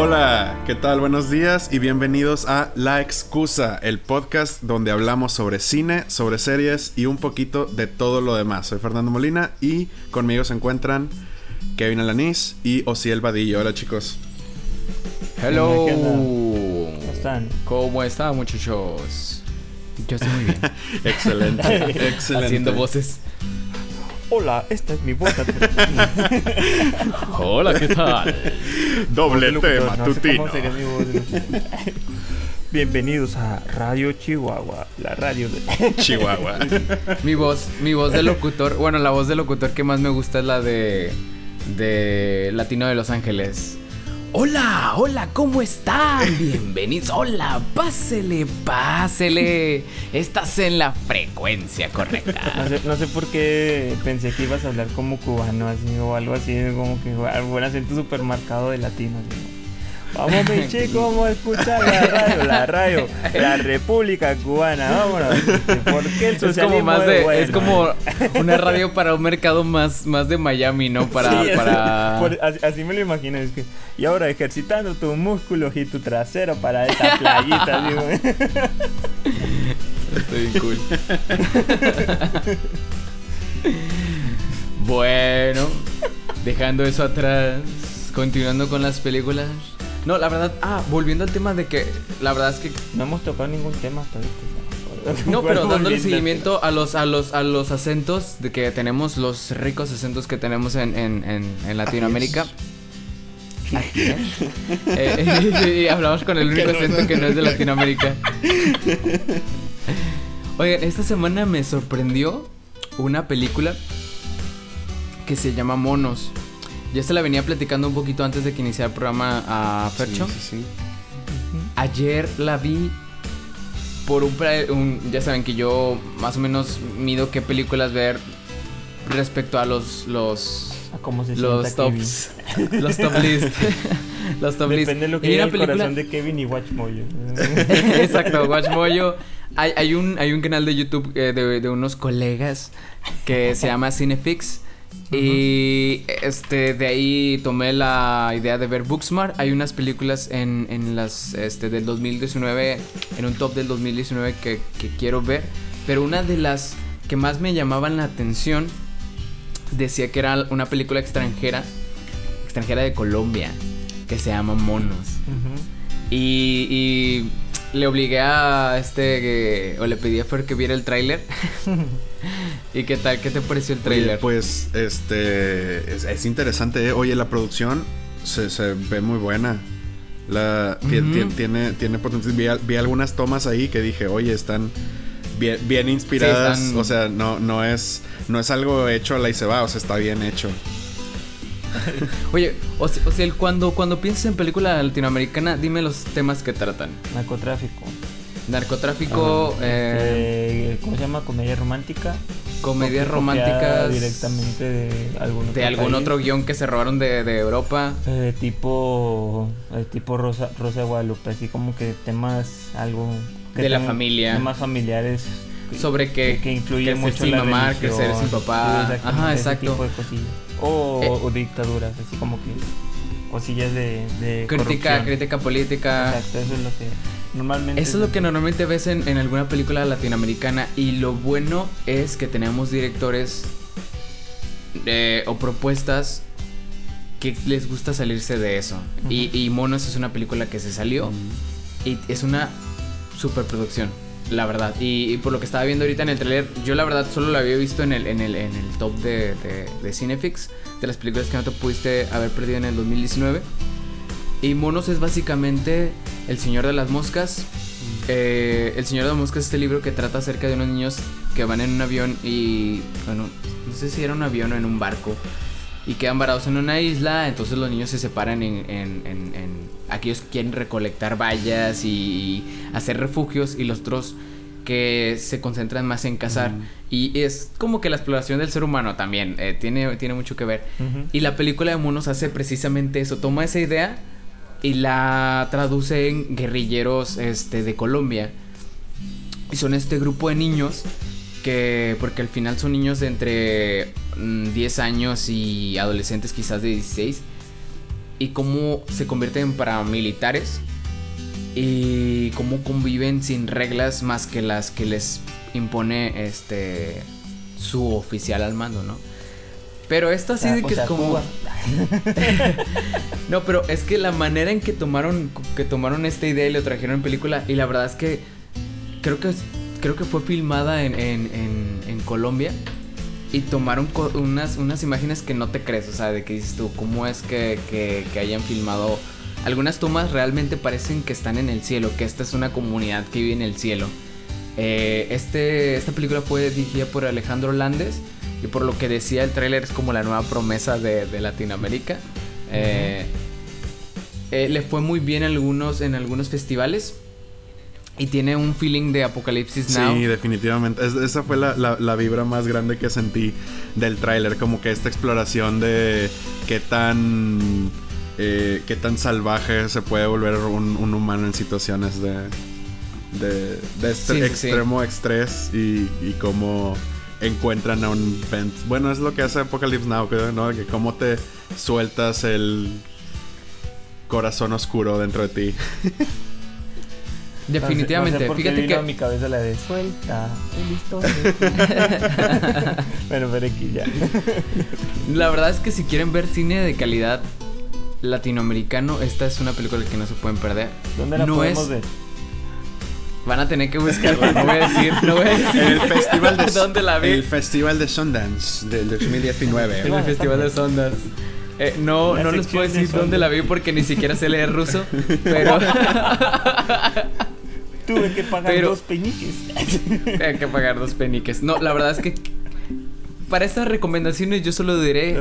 Hola, ¿qué tal? Buenos días y bienvenidos a La Excusa, el podcast donde hablamos sobre cine, sobre series y un poquito de todo lo demás. Soy Fernando Molina y conmigo se encuentran Kevin Alanís y Osiel Vadillo. Hola chicos. Hello. ¿Cómo están? ¿Cómo están muchachos? Yo estoy muy bien. Excelente, excelente. Haciendo voces. Hola, esta es mi voz. Hola, ¿qué tal? Doble Locutor, tema, no sé tutino. cómo sería mi voz. Bienvenidos a Radio Chihuahua, la radio de... Chihuahua. Mi voz, mi voz de locutor. Bueno, la voz de locutor que más me gusta es la de de Latino de Los Ángeles. Hola, hola, ¿cómo están? Bienvenidos. Hola, pásele, pásele. Estás en la frecuencia No correcta. sé, no sé por qué pensé que ibas a hablar como cubano así o algo así, como que algún acento súper marcado de latino. ¿no? Vamos, mi chico, vamos a escuchar la radio, la radio, la República Cubana, vámonos. ¿Por qué el Es socialismo como más de, bueno? es como una radio para un mercado más, más de Miami, ¿no? Para, Sí, para. por- así, así me lo imagino, es que y ahora ejercitando tus músculos y tu trasero para esta playita, digo. Estoy bien cool. bueno, dejando eso atrás, continuando con las películas. No, la verdad, ah, volviendo al tema de que la verdad es que No hemos tocado ningún tema hasta ahorita. no, pero dándole seguimiento a los a los a los acentos de que tenemos los ricos acentos que tenemos en, en, en, en Latinoamérica. Es. Eh, y hablamos con el único acento que no es de Latinoamérica. Oigan, esta semana me sorprendió una película que se llama Monos. Ya se la venía platicando un poquito antes de que iniciara el programa a Fercho. Sí, sí, sí. Ayer la vi por un, un- Ya saben que yo más o menos mido qué películas ver respecto a los. Los, A cómo se los sienta Kevin. tops. los top list. los top list. Depende de lo que diga el corazón de Kevin y Watchmojo. Exacto, Watchmojo. Hay, hay, un, hay un canal de YouTube eh, de, de unos colegas que se llama Cinefix. Y este de ahí tomé la idea de ver Booksmart. Hay unas películas en, en las este del 2019, en un top del 2019 que, que quiero ver. Pero una de las que más me llamaban la atención decía que era una película extranjera, extranjera de Colombia, que se llama Monos. Y le obligué a este que- o le pedí a Fer que viera el tráiler. ¿Y qué tal? ¿Qué te pareció el tráiler? pues, este, es, es interesante, ¿eh? Oye, la producción se, se ve muy buena. La, tiene, tiene potencial. Vi, vi algunas tomas ahí que dije, oye, están bien, bien inspiradas. están- O sea, no, no es, no es algo hecho a la y se va, o sea, está bien hecho. Oye, o, se- o sea, el- cuando, cuando piensas en película latinoamericana, dime los temas que tratan. Narcotráfico. Narcotráfico, eh, Este, ¿Cómo se llama? Comedia romántica. comedias románticas Directamente de algún otro de algún país. otro guion que se robaron de, de Europa. Eh, tipo eh, tipo Rosa, Rosa de Guadalupe, así como que temas algo que De la familia. temas familiares que- Sobre que, que influyen crecer mucho sin la mamá, religión. crecer sin papá. Ajá, ese exacto. tipo de cosillas. O, Eh. o dictaduras, así como que cosillas de, de Crítica, corrupción. crítica política. Exacto, eso es lo que normalmente Eso es lo que normalmente ves en, en alguna película latinoamericana y lo bueno es que tenemos directores eh, o propuestas que les gusta salirse de eso. y, y Monos es una película que se salió y es una superproducción, la verdad. Y, por lo que estaba viendo ahorita en el trailer, yo la verdad solo lo había visto en el, en el, en el top de, de, de Cinefix, de las películas que no te pudiste haber perdido en el 2019. Y Monos es básicamente El Señor de las Moscas. Eh, el Señor de las Moscas es este libro que trata acerca de unos niños que van en un avión y, bueno, no sé si era un avión o en un barco. Y quedan varados en una isla, entonces los niños se separan en, en- en- aquellos que quieren recolectar vallas y, hacer refugios y los otros que se concentran más en cazar. Y es como que la exploración del ser humano también, eh, tiene, tiene mucho que ver. Y la película de monos hace precisamente eso, toma esa idea y la traduce en guerrilleros este, de Colombia. Y son este grupo de niños que, porque al final son niños de entre mm, 10 años y adolescentes quizás de 16, y cómo se convierten en paramilitares y cómo conviven sin reglas más que las que les impone este su oficial al mando, ¿no? Pero esto así Ah, de que sea, es como no, pero es que la manera en que tomaron que tomaron esta idea y lo trajeron en película y la verdad es que creo que creo que fue filmada en, en, en, en Colombia y tomaron unas, unas imágenes que no te crees, o sea, de que dices tú, ¿cómo es que, que, que hayan filmado? Algunas tomas realmente parecen que están en el cielo, que esta es una comunidad que vive en el cielo. Eh, este, esta película fue dirigida por Alejandro Landes y por lo que decía el tráiler es como la nueva promesa de, de Latinoamérica. Eh, eh, le fue muy bien en algunos, en algunos festivales y tiene un feeling de Apocalipsis Now. Sí, definitivamente. Es- esa fue la, la- la vibra más grande que sentí del tráiler. Como que esta exploración de qué tan... eh, qué tan salvaje se puede volver un, un humano en situaciones de... De, de Sí, sí, sí. extremo estrés y, y cómo encuentran a un vent. Bueno, es lo que hace Apocalypse Now, creo, ¿no? Que cómo te sueltas el corazón oscuro dentro de ti. Definitivamente. No sé por qué Fíjate vino que a mi cabeza la de suelta el listón. bueno, pero aquí ya. La verdad es que si quieren ver cine de calidad latinoamericano, esta es una película que no se pueden perder. ¿Dónde la no podemos es, ver? Van a tener que buscarla, no voy a decir, no voy a decir En el festival de dónde la vi. El festival de Sundance del 2019. En el Festival de Sondas. Eh, no, La no les puedo de decir dónde la vi porque ni siquiera sé leer ruso, pero Tuve que pagar Pero- dos peñiques. tengo que pagar dos peniques. No, la verdad es que para estas recomendaciones yo solo diré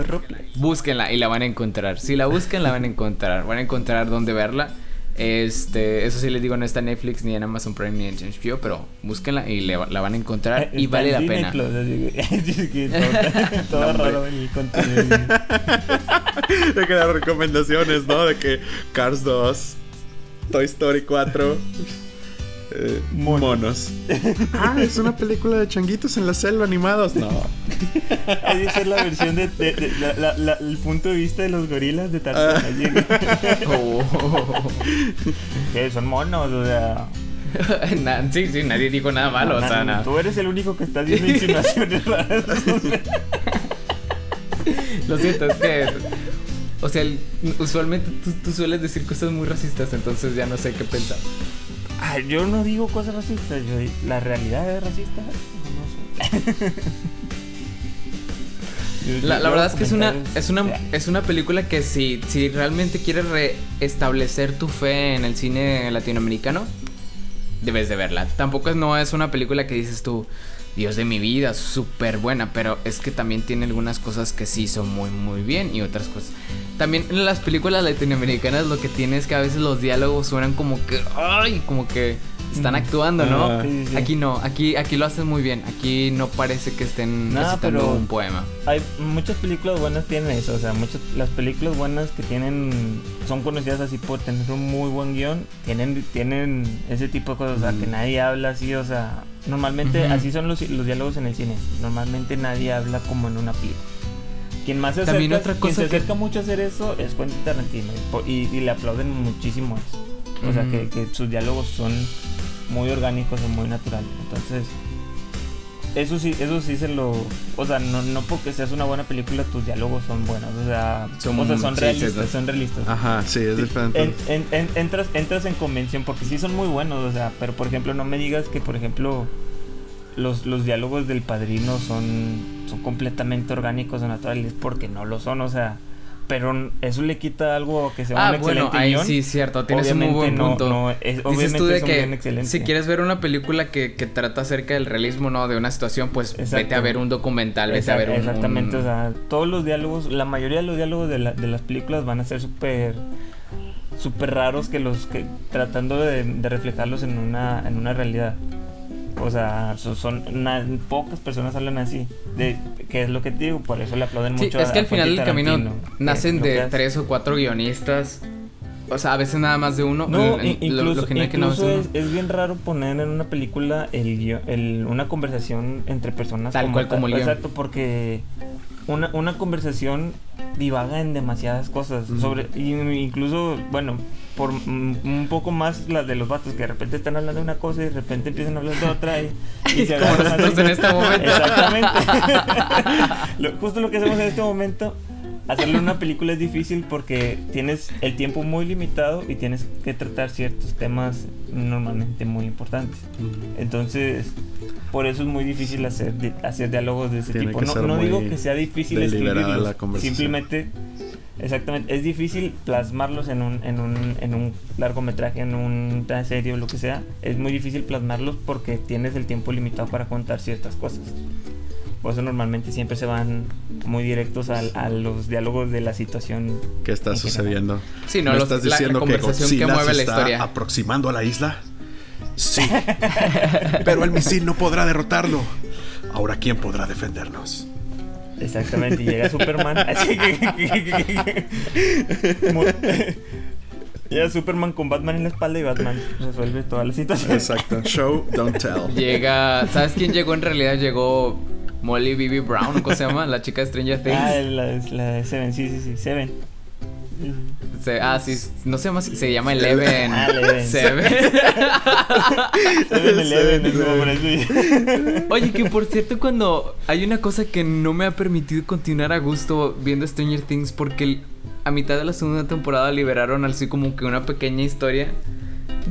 búsquenla y la van a encontrar. Si la buscan la van a encontrar, van a encontrar dónde verla. Este, eso sí les digo, no está en Netflix ni en Amazon Prime ni en HBO, pero búsquenla y le- la van a encontrar y Está vale en la Disney pena. Plus, así que- así que todo, todo No, raro el contenido. de que dar recomendaciones, ¿no? De que Cars 2, Toy Story 4, eh, Monos. monos. Ah, es una película de changuitos en la selva animados. No. De ser la versión de, de- de- la- la- la- el punto de vista de los gorilas de Tarzán. Ah. Oh. que son monos, o sea. Na- sí, sí, nadie dijo nada malo, o sea. Tú eres el único que está haciendo insinuaciones raras. Lo siento, es que. O sea, usualmente tú, tú sueles decir cosas muy racistas, entonces ya no sé qué pensar. Ah, yo no digo cosas racistas, yo la realidad es racista. No sé. La, la verdad es que es una, es una, es una película que si, si realmente quieres restablecer tu fe en el cine latinoamericano, debes de verla. Tampoco es, no es una película que dices tú, Dios de mi vida, súper buena, pero es que también tiene algunas cosas que sí son muy, muy bien y otras cosas. También en las películas latinoamericanas lo que tiene es que a veces los diálogos suenan como que, ay, como que están Mm. actuando, ¿no? Ah. Sí, sí. Aquí no, aquí, aquí lo hacen muy bien. Aquí no parece que estén No, recitando pero- un poema. Hay muchas películas buenas tienen eso, o sea, muchas las películas buenas que tienen son conocidas así por tener un muy buen guion, tienen tienen ese tipo de cosas, o sea, que Mm. nadie habla así, o sea, normalmente así son los, los diálogos en el cine, normalmente nadie habla como en una película. Quien más se acerca, También otra quien se que- acerca mucho a hacer eso es Quentin Tarantino y, le aplauden muchísimo eso. O sea, que, que sus diálogos son muy orgánicos o muy naturales. Entonces, eso sí, eso sí se lo. O sea, no, no porque seas una buena película, tus diálogos son buenos. O sea, Son- o sea, son realistas, sí, sí. son realistas. Ajá, sí, es diferente. En- en- en- entras, entras en convención porque sí son muy buenos, o sea, pero por ejemplo, no me digas que, por ejemplo, los, los diálogos del padrino son, son completamente orgánicos o naturales, porque no lo son, o sea, pero eso le quita algo que sea Ah, un bueno, excelente ahí guion. sí, cierto, tienes un muy Obviamente buen no- punto. no, es- Dices obviamente tú de que si quieres ver una película que, que trata acerca del realismo, ¿no? De una situación, pues vete Exacto. a ver un documental, vete a ver un... Exactamente, un- o sea, todos los diálogos, la mayoría de los diálogos de, la- de las películas van a ser súper súper raros que los que tratando de, de reflejarlos en una en una realidad. O sea, so- son pocas personas hablan así, de que es lo que te digo, por eso le aplauden Sí, mucho es que a al final del camino nacen de tres o cuatro guionistas. O sea, a veces nada más de uno. No, Lo- i- lo- lo incluso, que incluso de es, uno. es bien raro poner en una película el, el- una conversación entre personas Tal cual como el. Exacto, porque una, una conversación divaga en demasiadas cosas. Ujú. Sobre, y- incluso, bueno, por mm, un poco más las de los vatos que de repente están hablando de una cosa y de repente empiezan a hablar de otra y, y se Como nosotros en este momento. Exactamente. Lo- justo lo que hacemos en este momento, hacerle una película es difícil porque tienes el tiempo muy limitado y tienes que tratar ciertos temas normalmente muy importantes. Entonces, por eso es muy difícil hacer, hacer diálogos de ese Tiene tipo. no no digo que sea difícil escribirlos, simplemente, exactamente, es difícil plasmarlos en un, en un, en un largometraje, en una serie o lo que sea. Es muy difícil plasmarlos porque tienes el tiempo limitado para contar ciertas cosas. Por eso normalmente siempre se van muy directos al- a, los diálogos de la situación. ¿Qué está sucediendo? Sí, no, ¿Me los- estás la- la diciendo que conversación que Godzilla mueve se la está historia. aproximando a la isla? Sí. Pero el misil no podrá derrotarlo. Ahora, ¿quién podrá defendernos? Exactamente, y llega Superman. Que. Llega Superman con Batman en la espalda y Batman resuelve toda la situación. Exacto. Show, don't tell. Llega. ¿Sabes quién llegó en realidad? Llegó Molly Bibi Brown, ¿cómo se llama? La chica de Stranger Things. Ah, la, la de Seven, sí, sí, sí, Seven. Se- ah, sí, no se llama se llama Eleven. Ah, Eleven. Seven. Seven Eleven, es como por eso. Oye, que por cierto, cuando hay una cosa que no me ha permitido continuar a gusto viendo Stranger Things, porque a mitad de la segunda temporada liberaron así como que una pequeña historia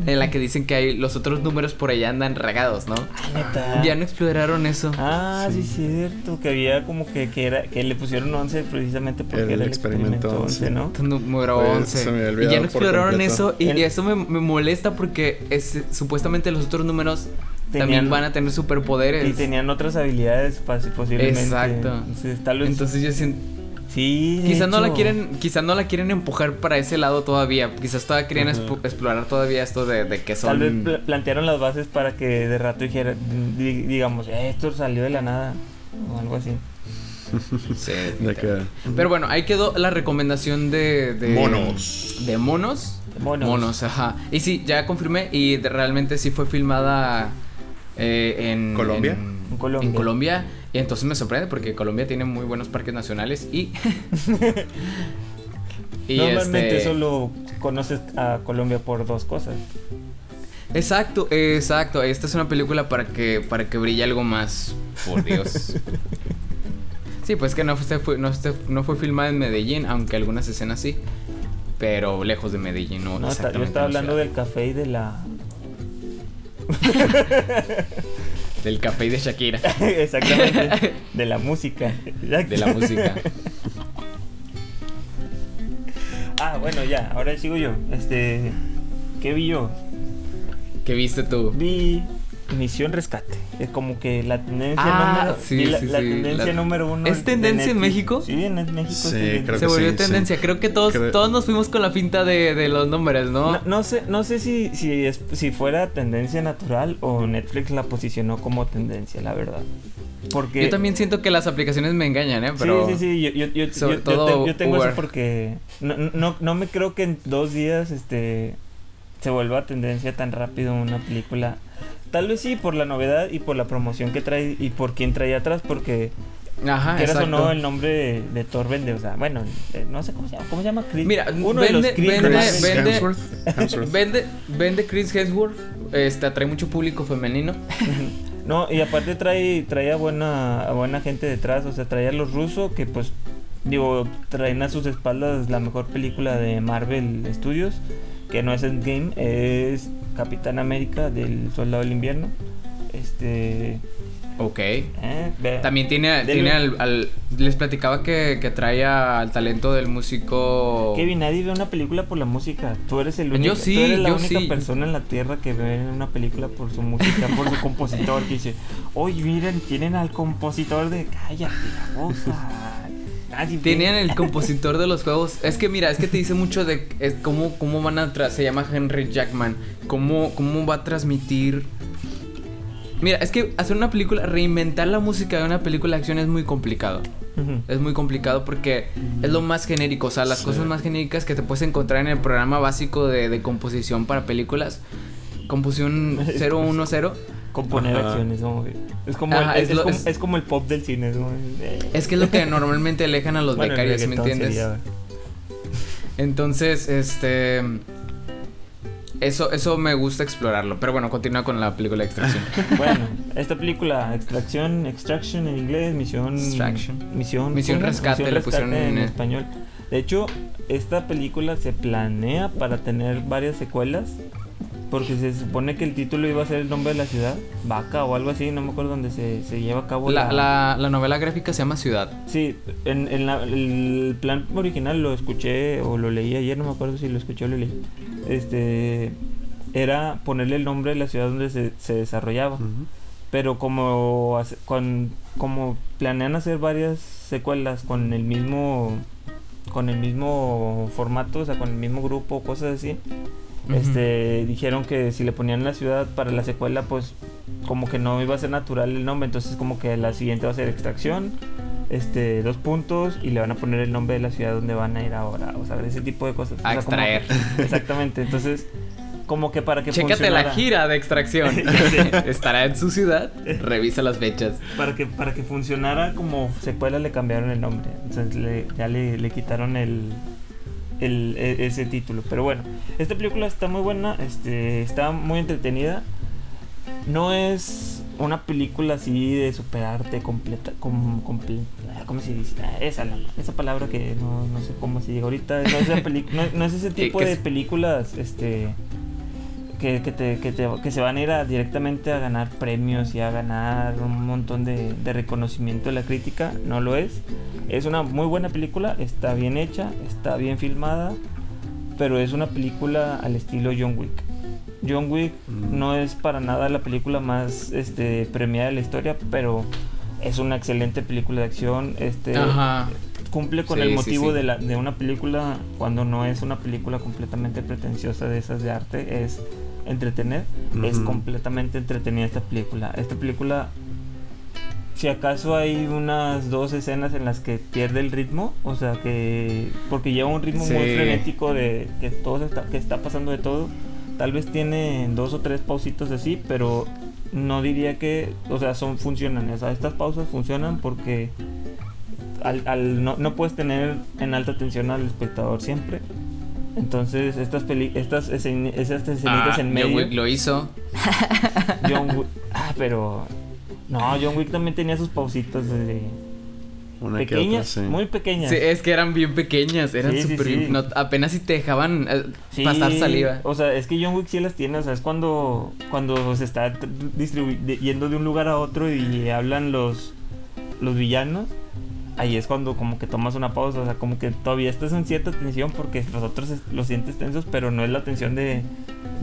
en la que dicen que hay los otros números por allá andan regados, ¿no? Neta. Ya no exploraron eso. Ah, sí, cierto. Que había como que, que, era, que le pusieron 11 precisamente porque El era el experimento experimento 11, 11. ¿no? Número Oye, 11. se me había y ya no exploraron eso. Y, El- y eso me, me molesta porque es, supuestamente los otros números también van a tener superpoderes. Y tenían otras habilidades posiblemente. Exacto. Entonces, tal vez. Entonces yo siento. Sí. Quizás no la quieren, quizás no la quieren empujar para ese lado todavía. Quizás todavía querían explorar todavía esto de, de que son. Tal vez pla- plantearon las bases para que de rato dijera, di- digamos, "Eh, esto salió de la nada. O algo así. Sí, De definitivamente. que... Pero bueno, ahí quedó la recomendación de. de Monos. De monos. Monos. Monos, ajá. Y sí, ya confirmé y de- realmente sí fue filmada eh, en ¿Colombia? En, En Colombia. en Colombia. Y entonces me sorprende porque Colombia tiene muy buenos parques nacionales y. y Normalmente este- solo conoces a Colombia por dos cosas. Exacto, exacto. Esta es una película para que para que brille algo más. Por Dios. Sí, pues que no fue, no, fue- no fue filmada en Medellín, aunque algunas escenas sí. Pero lejos de Medellín, no, No, está- yo exactamente estaba hablando ciudad. del café y de la. del café y de Shakira. Exactamente. de la música. Exacto. De la música. Ah, bueno, ya, ahora sigo yo. Este. ¿Qué vi yo? ¿Qué viste tú? Vi Misión Rescate. Es como que la tendencia Ah, número. sí, la, sí, la sí, tendencia la- número uno. ¿Es de tendencia en. México? Sí, en México. Sí, creo Se que volvió sí, tendencia. sí. Creo que todos, Creo- todos nos fuimos con la finta de, de los nombres, ¿no? No, no sé, no sé si, si, es, si fuera tendencia natural o Netflix la posicionó como tendencia, la verdad. Porque Yo también siento que las aplicaciones me engañan, ¿eh? Pero... Sí, sí, sí, yo, yo, yo, sobre yo- yo todo te- yo tengo Uber. eso porque no, no, no me creo que en dos días este se vuelva tendencia tan rápido una película. Tal vez sí por la novedad y por la promoción que trae y por quién trae atrás, porque Ajá, quieras o no el nombre de, de Thor vende, o sea, bueno, eh, no sé cómo se llama, ¿cómo se llama? Chris- Mira, uno de los vende- Chris vende- Chris vende- Hemsworth. Hemsworth. Vende, vende Chris Hemsworth, este, atrae mucho público femenino. No, y aparte trae, trae a buena, a buena gente detrás, o sea, trae a los rusos que pues, digo, traen a sus espaldas la mejor película de Marvel Studios, que no es Endgame, es Capitán América del Soldado del Invierno. Este... Ok. eh, ve- También tiene, tiene al, al- Les platicaba que, que trae al talento del músico... Kevin, nadie ve una película por la música. Tú eres el Yo único, sí, tú eres la yo única sí. persona en la tierra que ve una película por su música, por su compositor, que dice, oye, miren, tienen al compositor de cállate la boca. Nadie ve". Tenían el compositor de los juegos. Es que mira, es que te dice mucho de es cómo, cómo van a tra- se llama Henry Jackman. Cómo, cómo va a transmitir. Mira, es que hacer una película, reinventar la música de una película de acción es muy complicado. Es muy complicado porque es lo más genérico. O sea, las Sí. cosas más genéricas que te puedes encontrar en el programa básico de, de composición para películas. Composición 010. Componer Ajá. acciones. es, como Ajá, el, es es, lo- como, es- es como el pop del cine. es que es lo que normalmente alejan a los bueno, becarios, ¿sí ¿me entiendes? sería- Entonces, este. Eso, eso me gusta explorarlo. Pero bueno, continúa con la película de extracción. Bueno, esta película, Extracción, Extraction en inglés, Misión. Extraction. Misión. Misión. Rescate Misión le pusieron Rescate en en- español. De hecho, esta película se planea para tener varias secuelas. Porque se supone que el título iba a ser el nombre de la ciudad, Vaca o algo así, no me acuerdo dónde se, se lleva a cabo La, la, la novela gráfica se llama Ciudad. Sí, en, en la- el plan original lo escuché o lo leí ayer, no me acuerdo si lo escuché o lo leí. Este era ponerle el nombre de la ciudad donde se, se desarrollaba. Pero como, con, como planean hacer varias secuelas con el mismo con el mismo formato, o sea, con el mismo grupo, cosas así. Este, dijeron que si le ponían la ciudad para la secuela, pues como que no iba a ser natural el nombre, entonces como que la siguiente va a ser extracción, este, dos puntos y le van a poner el nombre de la ciudad donde van a ir ahora, o sea, ese tipo de cosas. A O sea, como- extraer. exactamente, entonces como que para que Chécate la funcionara- gira de extracción. Estará en su ciudad. Revisa las fechas. Para que, para que funcionara como secuela le cambiaron el nombre. Entonces le- ya le, le quitaron el, el- e- ese título. Pero bueno, esta película está muy buena, este, está muy entretenida. No es una película así de superarte completa, com, comple- ah, ¿cómo se dice? Ah, Esa, la- esa palabra que no, no sé cómo se diga ahorita. No es, esa peli- no- no es ese tipo de películas, este que, que, te, que, te- que se van a ir a- directamente a ganar premios y a ganar un montón de, de reconocimiento de la crítica, no lo es. Es una muy buena película, está bien hecha, está bien filmada, pero es una película al estilo John Wick. John Wick Mm. no es para nada la película más este, premiada de la historia, pero es una excelente película de acción. Este, Ajá. cumple con Sí, el sí, motivo sí. De, la, de una película cuando no es una película completamente pretenciosa de esas de arte, es entretener. Es completamente entretenida esta película. Esta película, si acaso hay unas dos escenas en las que pierde el ritmo, o sea que porque lleva un ritmo muy Sí. frenético de que todo está, que está pasando de todo. Tal vez tiene dos o tres pausitos así, pero no diría que, o sea, son funcionan. O sea, estas pausas funcionan porque al, al- no, no puedes tener en alta tensión al espectador siempre. Entonces, estas peli estas, escen- estas escenitas Ah, en John medio. Wick lo hizo. John Wick. Ah, pero. No, John Wick también tenía sus pausitas de. Una que otra, pequeñas, sí. muy pequeñas. Sí, es que eran bien pequeñas, eran Sí, sí, súper... sí. no- apenas si te dejaban eh, Sí, pasar saliva. O sea, es que John Wick sí las tiene. O sea, es cuando, cuando se está yendo de un lugar a otro y hablan los, los villanos. Ahí es cuando como que tomas una pausa. O sea, como que todavía estás en cierta tensión porque los otros los sientes tensos, pero no es la tensión de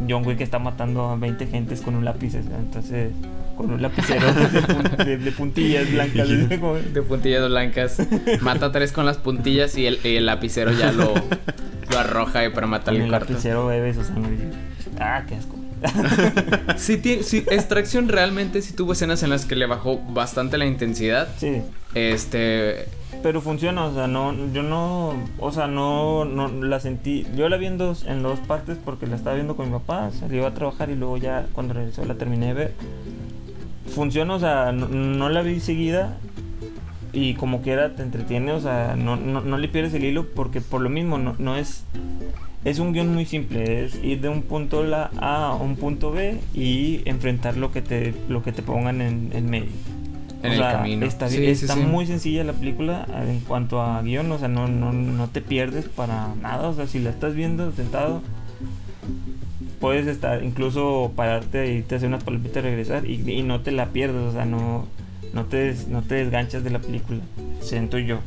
John Wick que está matando a 20 gentes con un lápiz. sea, Entonces, con un lapicero de, pun- de- de puntillas blancas. De puntillas blancas. Mata tres con las puntillas y el, y el lapicero ya lo, lo arroja y para Con matarle el el lapicero bebe su sangre. Ah, qué asco. Sí, sí, Extracción realmente sí tuvo escenas en las que le bajó bastante la intensidad. Sí. Este. Pero funciona, o sea, no, yo no, o sea, no, no la sentí, yo la vi en dos, en dos partes porque la estaba viendo con mi papá, salió a trabajar y luego ya cuando regresó la terminé de ver. Funciona, o sea, no, no la vi seguida y como quiera te entretiene, o sea, no, no, no le pierdes el hilo porque por lo mismo no, no es, es un guion muy simple, es ir de un punto A a un punto B y enfrentar lo que te, lo que te pongan en, en medio. En O el sea, camino. Está, Sí, bien- sí, está sí. muy sencilla la película eh, en cuanto a guion, o sea, no, no, no te pierdes para nada, o sea, si la estás viendo sentado, puedes estar, incluso pararte y te hacer unas palomitas y regresar y, y no te la pierdes, o sea, no, no, te, des- no te desganchas de la película, siento yo,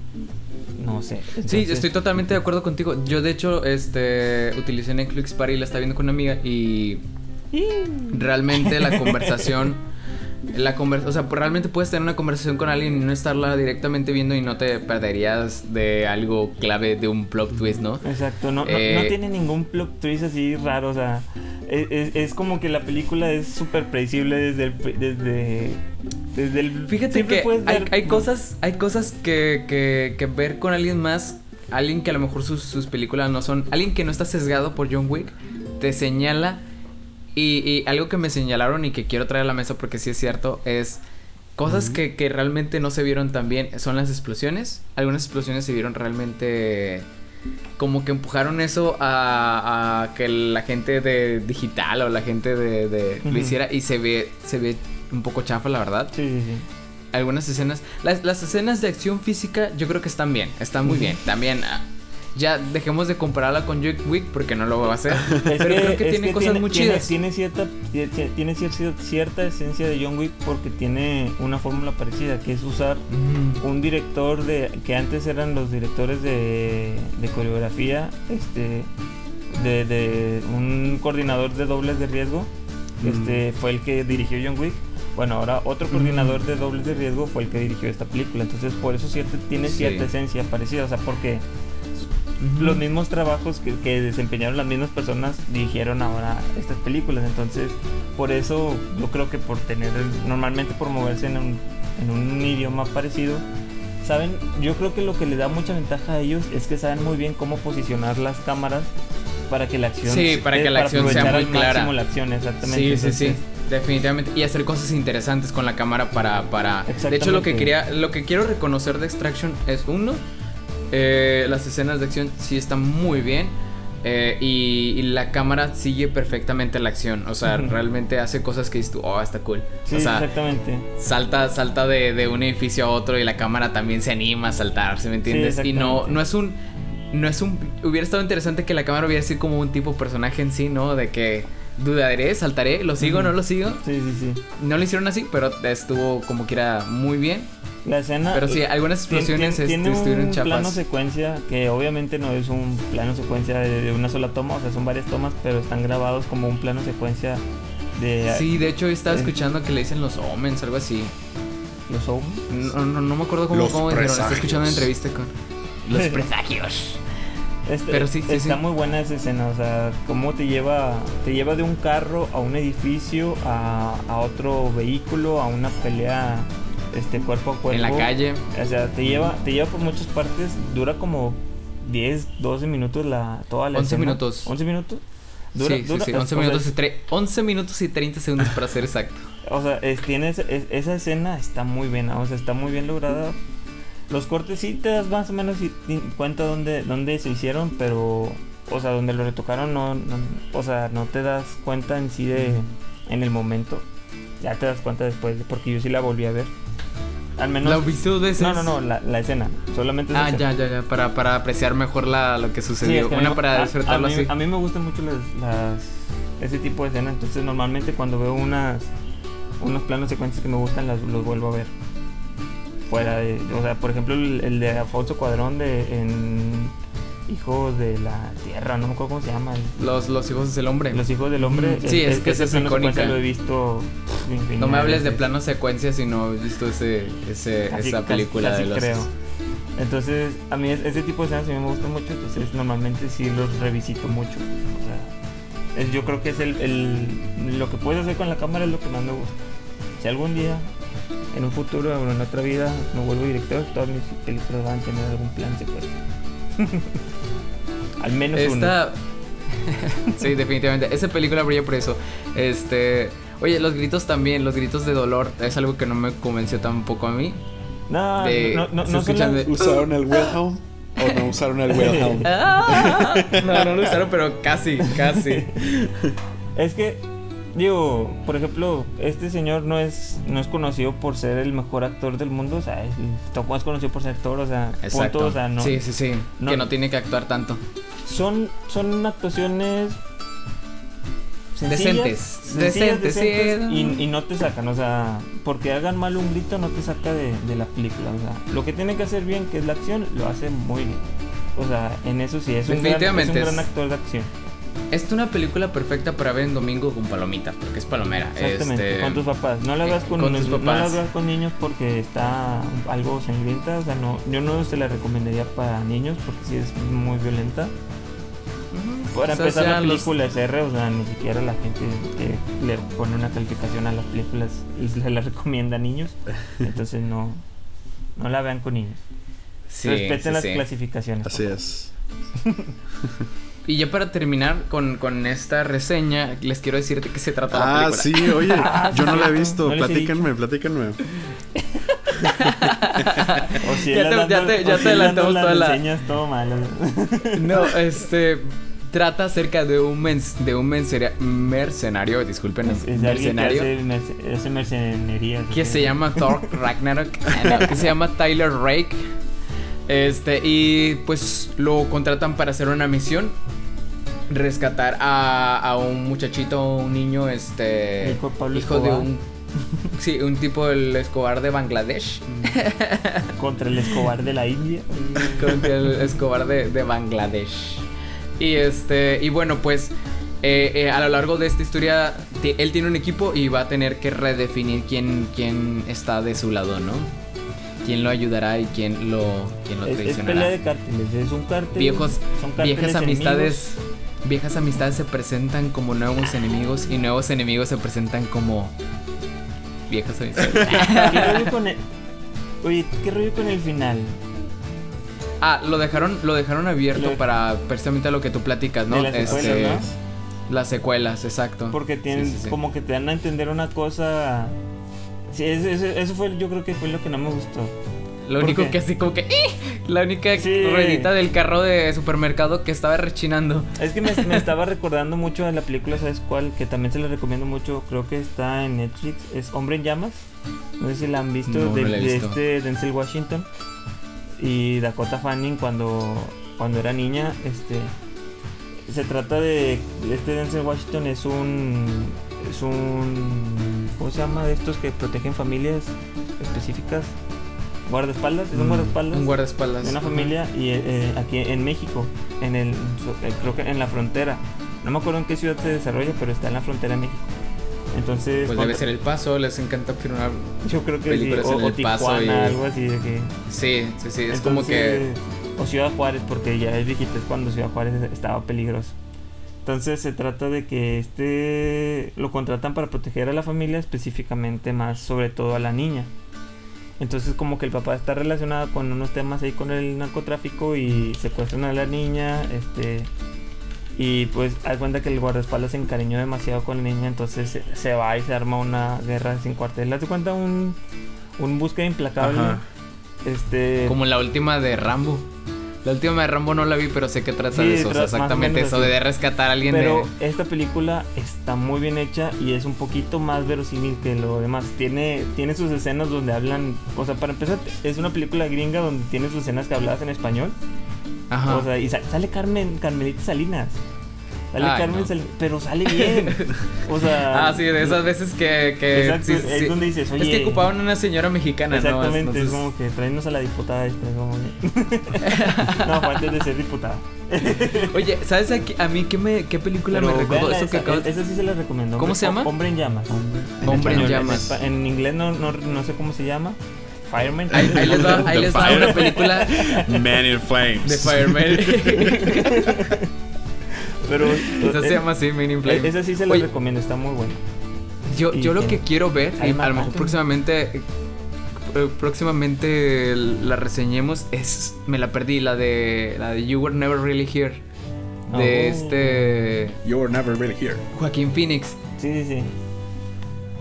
no sé. Sí, estoy totalmente de acuerdo contigo. Yo, de hecho, este. Utilicé Netflix Party y la estaba viendo con una amiga y. Realmente la conversación. La o sea, pues, realmente puedes tener una conversación con alguien y no estarla directamente viendo y no te perderías de algo clave de un plot twist, ¿no? Exacto, no, no- Eh, no tiene ningún plot twist así raro, o sea, es, es- es como que la película es súper predecible desde el, desde, desde el... Fíjate que puedes hay, ver- hay cosas, hay cosas que, que, que ver con alguien más, alguien que a lo mejor sus, sus películas no son, alguien que no está sesgado por John Wick, te señala Y, y algo que me señalaron y que quiero traer a la mesa porque sí es cierto es cosas que, que realmente no se vieron tan bien son las explosiones. Algunas explosiones se vieron realmente como que empujaron eso a, a que la gente de digital o la gente de, de lo hiciera y se ve se ve un poco chafa la verdad Sí, sí, sí. algunas escenas. Las, las escenas de acción física yo creo que están bien, están muy bien. También ah, ya dejemos de compararla con John Wick porque no lo va a hacer. Es Pero creo que tiene cosas muy chidas. Tiene cierta, tie- tiene cier- cierta esencia de John Wick porque tiene una fórmula parecida, que es usar Mm, un director de que antes eran los directores de, de coreografía, este, de, de un coordinador de dobles de riesgo, Mm. este, fue el que dirigió John Wick. Bueno, ahora otro coordinador de dobles de riesgo fue el que dirigió esta película. Entonces, por eso cierta, tiene Sí. cierta esencia parecida. O sea, porque los mismos trabajos que, que desempeñaron las mismas personas dirigieron ahora estas películas. Entonces, por eso yo creo que por tener, normalmente por moverse en un, en un idioma parecido, saben, yo creo que lo que le da mucha ventaja a ellos es que saben muy bien cómo posicionar las cámaras para que la acción Sí, para que la acción sea muy al clara. la acción, exactamente. Sí, sí, sí. Definitivamente. Y hacer cosas interesantes con la cámara para. para... De hecho, lo que quería. Lo que quiero reconocer de Extraction es uno. Eh, las escenas de acción sí están muy bien. eh, y, y la cámara sigue perfectamente la acción. O sea, realmente hace cosas que dices tú, oh, está cool. Sí, o sea, exactamente. salta, salta de, de un edificio a otro y la cámara también se anima a saltar, ¿sí me entiendes? y no, no es un. No es un. Hubiera estado interesante que la cámara hubiera sido como un tipo personaje en sí, ¿no? De que dudaré, saltaré, lo sigo, Ujú. no lo sigo. Sí, sí, sí. No lo hicieron así, pero estuvo como quiera muy bien. La escena. Pero sí, algunas Tien- explosiones este, tiene estuvieron un plano secuencia que obviamente no es un plano secuencia de, de una sola toma, o sea, son varias tomas, pero están grabados como un plano secuencia de Sí, de hecho estaba eh. escuchando que le dicen los omens, algo así. los Omen. No, no, no me acuerdo cómo, Los cómo dijeron. Estaba presagios. escuchando una entrevista con los presagios. Este, Pero sí, sí, está sí. muy buena esa escena, o sea, cómo te lleva, te lleva de un carro a un edificio, a, a otro vehículo, a una pelea este cuerpo a cuerpo. En la calle. O sea, te lleva, te lleva por muchas partes, dura como 10, 12 minutos la, toda la 11 escena. minutos. 11 minutos. sí, sí, sí, 11 o sea, minutos, y tre- 11 minutos y 30 segundos para ser exacto. O sea, es, tiene esa- es- esa escena está muy bien, o sea, está muy bien lograda. Los cortes sí te das más o menos cuenta dónde, dónde se hicieron, pero, o sea, donde lo retocaron no, no- o sea, no te das cuenta en sí de, en el momento. Ya te das cuenta después, porque yo sí la volví a ver. Al menos... ¿La dos veces? No, no, no, la, la escena, solamente Ah, ya, ya, ya, para, para apreciar mejor la, lo que Sí, sucedió. es que Una mí- para disfrutarlo a, así. a mí me gustan mucho las, las- ese tipo de escenas, entonces normalmente cuando veo unas unos planos secuencias que me gustan las, los vuelvo a ver. Fuera de, o sea, por ejemplo el, el de Alfonso Cuadrón de en Hijos de la Tierra, no me acuerdo cómo se llama. Los, los hijos del hombre. Los Hijos del Hombre. Mm, sí, es que ese es icónica. Lo he visto. No me hables de plano secuencia si no he visto ese, ese, Casi- esa película casi de los. creo. Entonces, a mí es- ese tipo de escenas a mí me gustan mucho, entonces normalmente sí los revisito mucho. O sea, yo creo que es el, el- lo que puedes hacer con la cámara es lo que más me gusta. Si algún día, en un futuro o en otra vida, me vuelvo director, todas mis películas van a tener algún plan secuencia. Al menos uno. Esta. sí, definitivamente. Esa película brilla por eso. Este. Oye, los gritos también, los gritos de dolor, es algo que no me convenció tampoco a mí. No, de- no, no, se no de- ¿Usaron el Wilhelm o no usaron el Wilhelm? Ah, no, no lo usaron, pero casi, casi. Es que, digo, por ejemplo, este señor no es, no es conocido por ser el mejor actor del mundo, o sea, es, tampoco es conocido por ser actor, o sea, Exacto. punto, o sea, no. Sí, sí, sí. no- Que no tiene que actuar tanto. Son, son actuaciones sencillas, Decentes. sencillas, Decentes, sí. decentes, y, y no te sacan, o sea, porque hagan mal un grito no te saca de, de la película, o sea, lo que tiene que hacer bien, que es la acción, lo hace muy bien. O sea, en eso sí, es un, gran, es un gran actor de acción. Esta es una película perfecta para ver en domingo con palomitas, porque es palomera. Exactamente, Este, con tus papás. No la eh, veas con, con tus no la veas con niños porque está algo sangrienta. O sea, no, yo no se la recomendaría para niños porque sí es muy violenta. Para o sea, empezar, la ya los- película es R, o sea, ni siquiera la gente que le pone una calificación a las películas y se la recomienda a niños. Entonces, no, no la vean con niños. Sí, Respeten sí, las sí. clasificaciones. Así es. y ya para terminar con, con esta reseña, les quiero decir de qué se trata la Ah, película. sí, oye, Ah, yo no la he visto. no he platícanme, platícanme. O si Ya te- ya te- ya o te si adelantamos las toda la- reseñas, todo malo. No, este trata acerca de un mens- de un mercenario, disculpen, Es, es que mercenario hace, merce- hace mercenerías. que ¿ok? se llama Thor Ragnarok, ah, no, que se llama Tyler Rake. Este, y pues lo contratan para hacer una misión. Rescatar a, a un muchachito, un niño, este. Hijo de Pablo de un. Sí, un tipo del Escobar de Bangladesh. Contra el Escobar de la India. Contra el Escobar de, de Bangladesh. Y este. Y bueno, pues. eh, eh, a lo largo de esta historia, él tiene un equipo y va a tener que redefinir quién, quién está de su lado, ¿no? Quién lo ayudará y quién lo, quién lo Es, es traicionará. pelea de cárteles, es un cártel. Viejos, son viejas amistades. Viejas amistades se presentan como nuevos enemigos y nuevos enemigos se presentan como viejas amistades. ¿Qué rollo con el... Oye, ¿qué rollo con el final? ah, lo dejaron, lo dejaron abierto Lo- para precisamente a lo que tú platicas, ¿no? De las secuelas, Este, ¿no? Las secuelas, exacto. Porque tienen Sí, sí, sí. como que te dan a entender una cosa. Sí, eso- eso fue, yo creo que fue lo que no me gustó. Lo ¿Por único qué? que así como que ¡eh! la única Sí. ruedita del carro de supermercado que estaba rechinando. Es que me, me estaba recordando mucho a la película, ¿sabes cuál? Que también se la recomiendo mucho, creo que está en Netflix. Es Hombre en Llamas. No sé si la han visto, No, no de, la he de visto. este Denzel Washington. Y Dakota Fanning cuando, cuando era niña. Este se trata de. Este Denzel Washington es un. Es un. ¿Cómo se llama? De estos que protegen familias específicas. Guardaespaldas, es un Mm, guardaespaldas Un guardaespaldas. de una familia y eh, eh, aquí en México, en el eh, creo que en la frontera. No me acuerdo en qué ciudad se desarrolla, pero está en la frontera de México. Entonces, Pues debe ser el paso, les encanta firmar. yo creo que sí, o, en Paso Tijuana, y- algo así de que Sí, sí, sí. Es como que. O Ciudad Juárez, porque ya es viejito, es cuando Ciudad Juárez estaba peligroso. Entonces se trata de que este lo contratan para proteger a la familia, específicamente más sobre todo a la niña. Entonces como que el papá está relacionado con unos temas ahí con el narcotráfico y secuestran a la niña, este y pues hay cuenta que el guardaespaldas se encariñó demasiado con la niña, entonces se, se va y se arma una guerra sin cuartel. Haz cuenta un un búsqueda implacable. Ajá. Este Como la última de Rambo. La última de Rambo no la vi, pero sé que trata Sí, de eso. o sea, exactamente eso así. de rescatar a alguien Pero de. esta película está muy bien hecha y es un poquito más verosímil que lo demás. Tiene, tiene sus escenas donde hablan. O sea, para empezar, es una película gringa donde tiene sus escenas que habladas en español. Ajá. O sea, y sa- sale Carmen, Carmelita Salinas. Sale Ay, Carmen no. Pero sale bien. O sea. ah, sí, de esas veces que. que Exacto, sí, es sí. donde dices, Es que oye, ocupaban una señora mexicana, Exactamente, ¿no? es Entonces- como que traernos a la diputada esta. Como que- no, fue antes de ser diputada. Oye, ¿sabes a, qué- a mí qué, me, qué película Pero me recordó? Eso que esa, acabas esa sí se la recomiendo. ¿Cómo se llama? Hombre en llamas. Hombre en llamas. En, inglés no, no, no sé cómo se llama. Fireman. Ahí, ahí les va, ahí les va una película Man in Flames. de Fireman. Pero Esa se eh, llama así, Men in Flames. Esa sí se la Oye, recomiendo, está muy buena. Yo, yo lo que- quiero ver, y Alma a lo mejor próximamente eh, próximamente la reseñemos es me la perdí la de la de You Were Never Really Here de Oh. este You were never really here. Joaquín Phoenix Sí, sí, sí.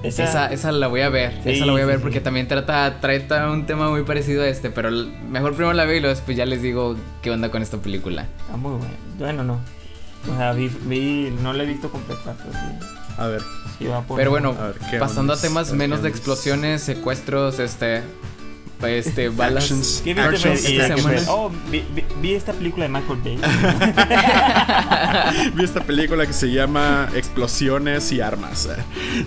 esa, esa, la voy a ver Sí, esa la voy a sí, ver sí. porque también trata trata un tema muy parecido a este pero mejor primero la veo y luego después ya les digo qué onda con esta película Está muy buena. Bueno, no. O sea, vi, vi- no la he visto completa, pero sí, A ver. sí va por pero bueno A ver, ¿qué pasando a temas A ver, menos ¿qué de explosiones secuestros este este balas Actions. ¿Qué viste, esta semana. Oh, vi, vi- vi esta película de Michael Bay. Vi esta película que se llama Explosiones y Armas.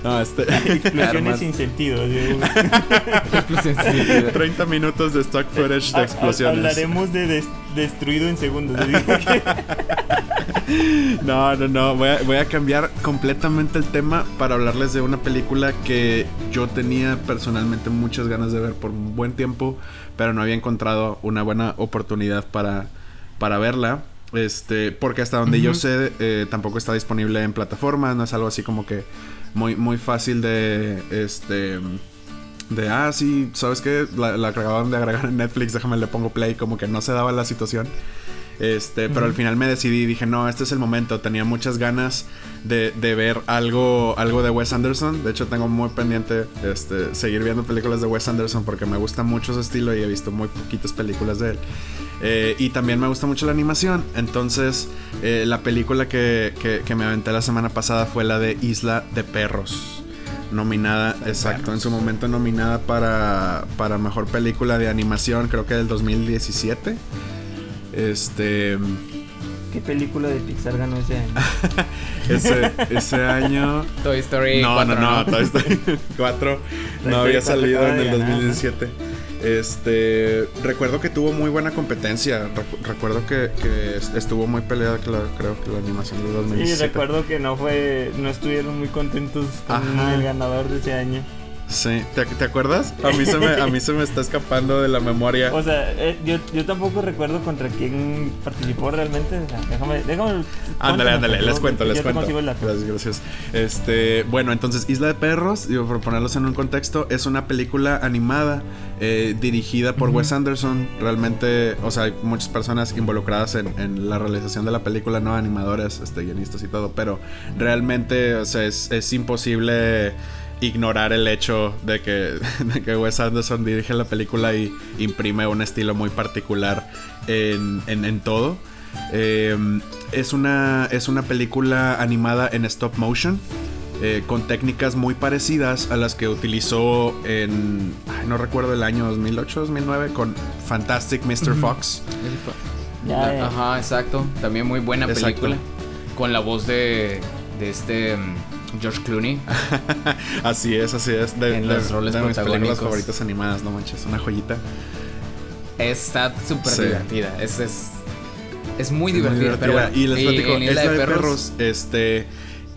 No, este. Explosiones Armas. sin sentido. Explosiones sin sentido. 30 minutos de stock footage de explosiones. Hablaremos de des- destruido en segundos. No, no, no. Voy a, voy a cambiar completamente el tema para hablarles de una película que yo tenía personalmente muchas ganas de ver por un buen tiempo, pero no había encontrado una buena oportunidad para, para verla. Este, porque hasta donde yo sé, eh, tampoco está disponible en plataformas, no es algo así como que muy, muy fácil de, este, de, ah, sí, ¿sabes qué? La, la acababan de agregar en Netflix, déjame le pongo play, como que no se daba la situación. Este, pero al final me decidí y dije, no, este es el momento. Tenía muchas ganas de, de, ver algo, algo de Wes Anderson. De hecho, tengo muy pendiente este, seguir viendo películas de Wes Anderson porque me gusta mucho su estilo y he visto muy poquitas películas de él. Eh, y también me gusta mucho la animación. Entonces, eh, la película que, que, que me aventé la semana pasada fue la de Isla de Perros nominada, exacto, en su momento nominada para, para mejor película de animación, creo que del 2017. Este. ¿Qué película de Pixar ganó ese año? ese, ese año. Toy Story no, 4. No, no, Toy Story 4 no había salido en el 2017. Este. Recuerdo que tuvo muy buena competencia. Recuerdo que, que estuvo muy peleada, creo que la animación de 2017. Sí, recuerdo que no fue. No estuvieron muy contentos con Ajá. el ganador de ese año. Sí, ¿Te, ¿Te, acuerdas? A mí, se me, a mí se me está escapando de la memoria. O sea, eh, yo, yo tampoco recuerdo contra quién participó realmente. O sea, déjame, déjame. Ándale, ándale, les cuento, les cuento. Gracias, gracias. Este, bueno, entonces, Isla de Perros, digo, por ponerlos en un contexto, es una película animada eh, dirigida por uh -huh. Wes Anderson. Realmente, o sea, hay muchas personas involucradas en, en, la realización de la película, no animadores, este, guionistas y todo, pero realmente, o sea, es, es imposible ignorar el hecho de que, de que Wes Anderson dirige la película y imprime un estilo muy particular en, en, en todo. Eh, es, una, es una película animada en stop motion. Eh, con técnicas muy parecidas a las que utilizó en. Ay, no recuerdo el año 2008, 2009, con Fantastic Mr. Fox. Ya, ya. Ajá, exacto. También muy buena película. Con la voz de, de este. George Clooney. así es, así es. De, en de, los roles de mis películas favoritas animadas, no manches, una joyita. Está súper sí. divertida. Es, es, es muy divertida. Pero bueno, y les platico, en Isla de de Perros, perros. Este,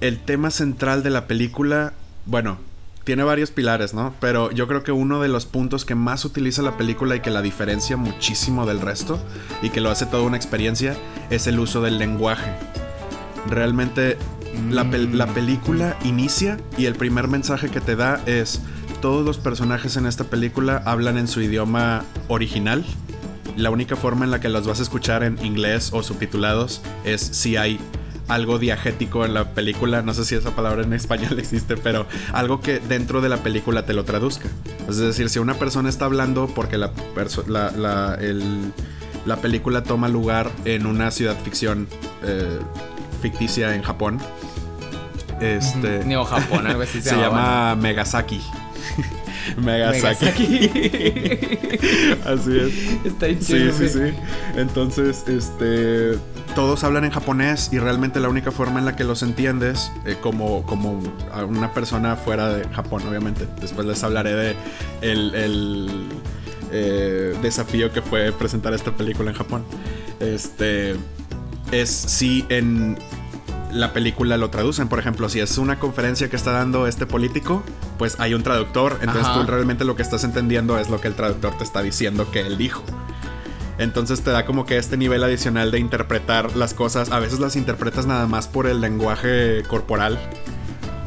el tema central de la película, bueno, tiene varios pilares, ¿no? Pero yo creo que uno de los puntos que más utiliza la película y que la diferencia muchísimo del resto y que lo hace toda una experiencia es el uso del lenguaje. Realmente la, la, película inicia y el primer mensaje que te da es todos los personajes en esta película hablan en su idioma original. La única forma en la que los vas a escuchar en inglés o subtitulados es si hay algo diagético en la película, no sé si esa palabra en español existe, pero algo que dentro de la película te lo traduzca. Es decir, si una persona está hablando porque la, la, la, la película toma lugar en una ciudad ficción eh, ficticia en Japón. Este. Neo Japón, algo así se, se llama Megasaki. Megasaki. Megasaki. así es. Está Sí, chido, sí, sí. Entonces, este. Todos hablan en japonés y realmente la única forma en la que los entiendes, eh, como, como a una persona fuera de Japón, obviamente. Después les hablaré de el, el eh, desafío que fue presentar esta película en Japón. Este. Es si en la película lo traducen. Por ejemplo, si es una conferencia que está dando este político, pues hay un traductor. Entonces Ajá. tú realmente lo que estás entendiendo es lo que el traductor te está diciendo que él dijo. Entonces te da como que este nivel adicional de interpretar las cosas. A veces las interpretas nada más por el lenguaje corporal.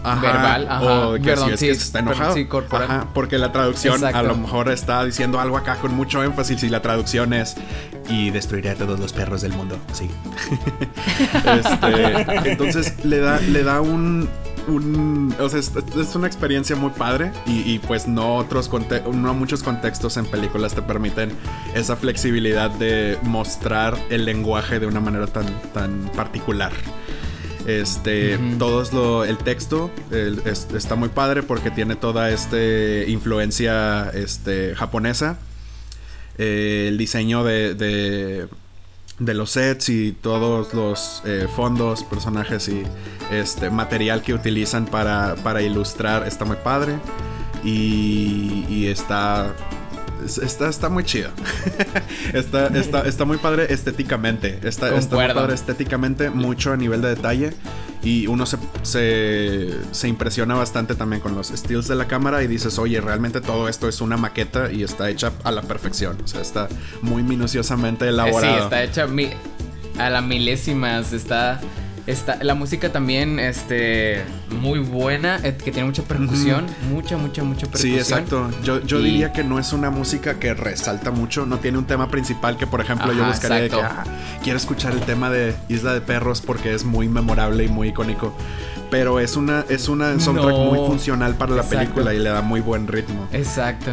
Ajá, verbal, ajá. O que Perdón, si es sí, que está enojado. Sí, corporal. Ajá, porque la traducción Exacto. a lo mejor está diciendo algo acá con mucho énfasis y la traducción es y destruiré a todos los perros del mundo. Sí. este, entonces le da, le da un, un, o sea, es, es, una experiencia muy padre y, y pues no otros no muchos contextos en películas te permiten esa flexibilidad de mostrar el lenguaje de una manera tan, tan particular. Este, uh -huh. lo, el texto el, es, está muy padre porque tiene toda esta influencia este, japonesa. Eh, el diseño de, de, de, los sets y todos los eh, fondos, personajes y este material que utilizan para, para ilustrar está muy padre. Y, y está Está, está, muy chido. está, está, está, muy padre estéticamente. Está, está, muy padre estéticamente, mucho a nivel de detalle. Y uno se, se, se, impresiona bastante también con los steals de la cámara y dices, oye, realmente todo esto es una maqueta y está hecha a la perfección. O sea, está muy minuciosamente elaborado. Sí, está hecha mi a la milésima. Está Está, la música también, este, muy buena, eh, que tiene mucha percusión, mucha, mucha, mucha percusión. Sí, exacto. Yo, yo Y- diría que no es una música que resalta mucho, no tiene un tema principal que, por ejemplo, yo buscaría de que ah, quiero escuchar el tema de Isla de Perros porque es muy memorable y muy icónico. Pero es una, es una soundtrack No. muy funcional para la Exacto. película y le da muy buen ritmo. Exacto.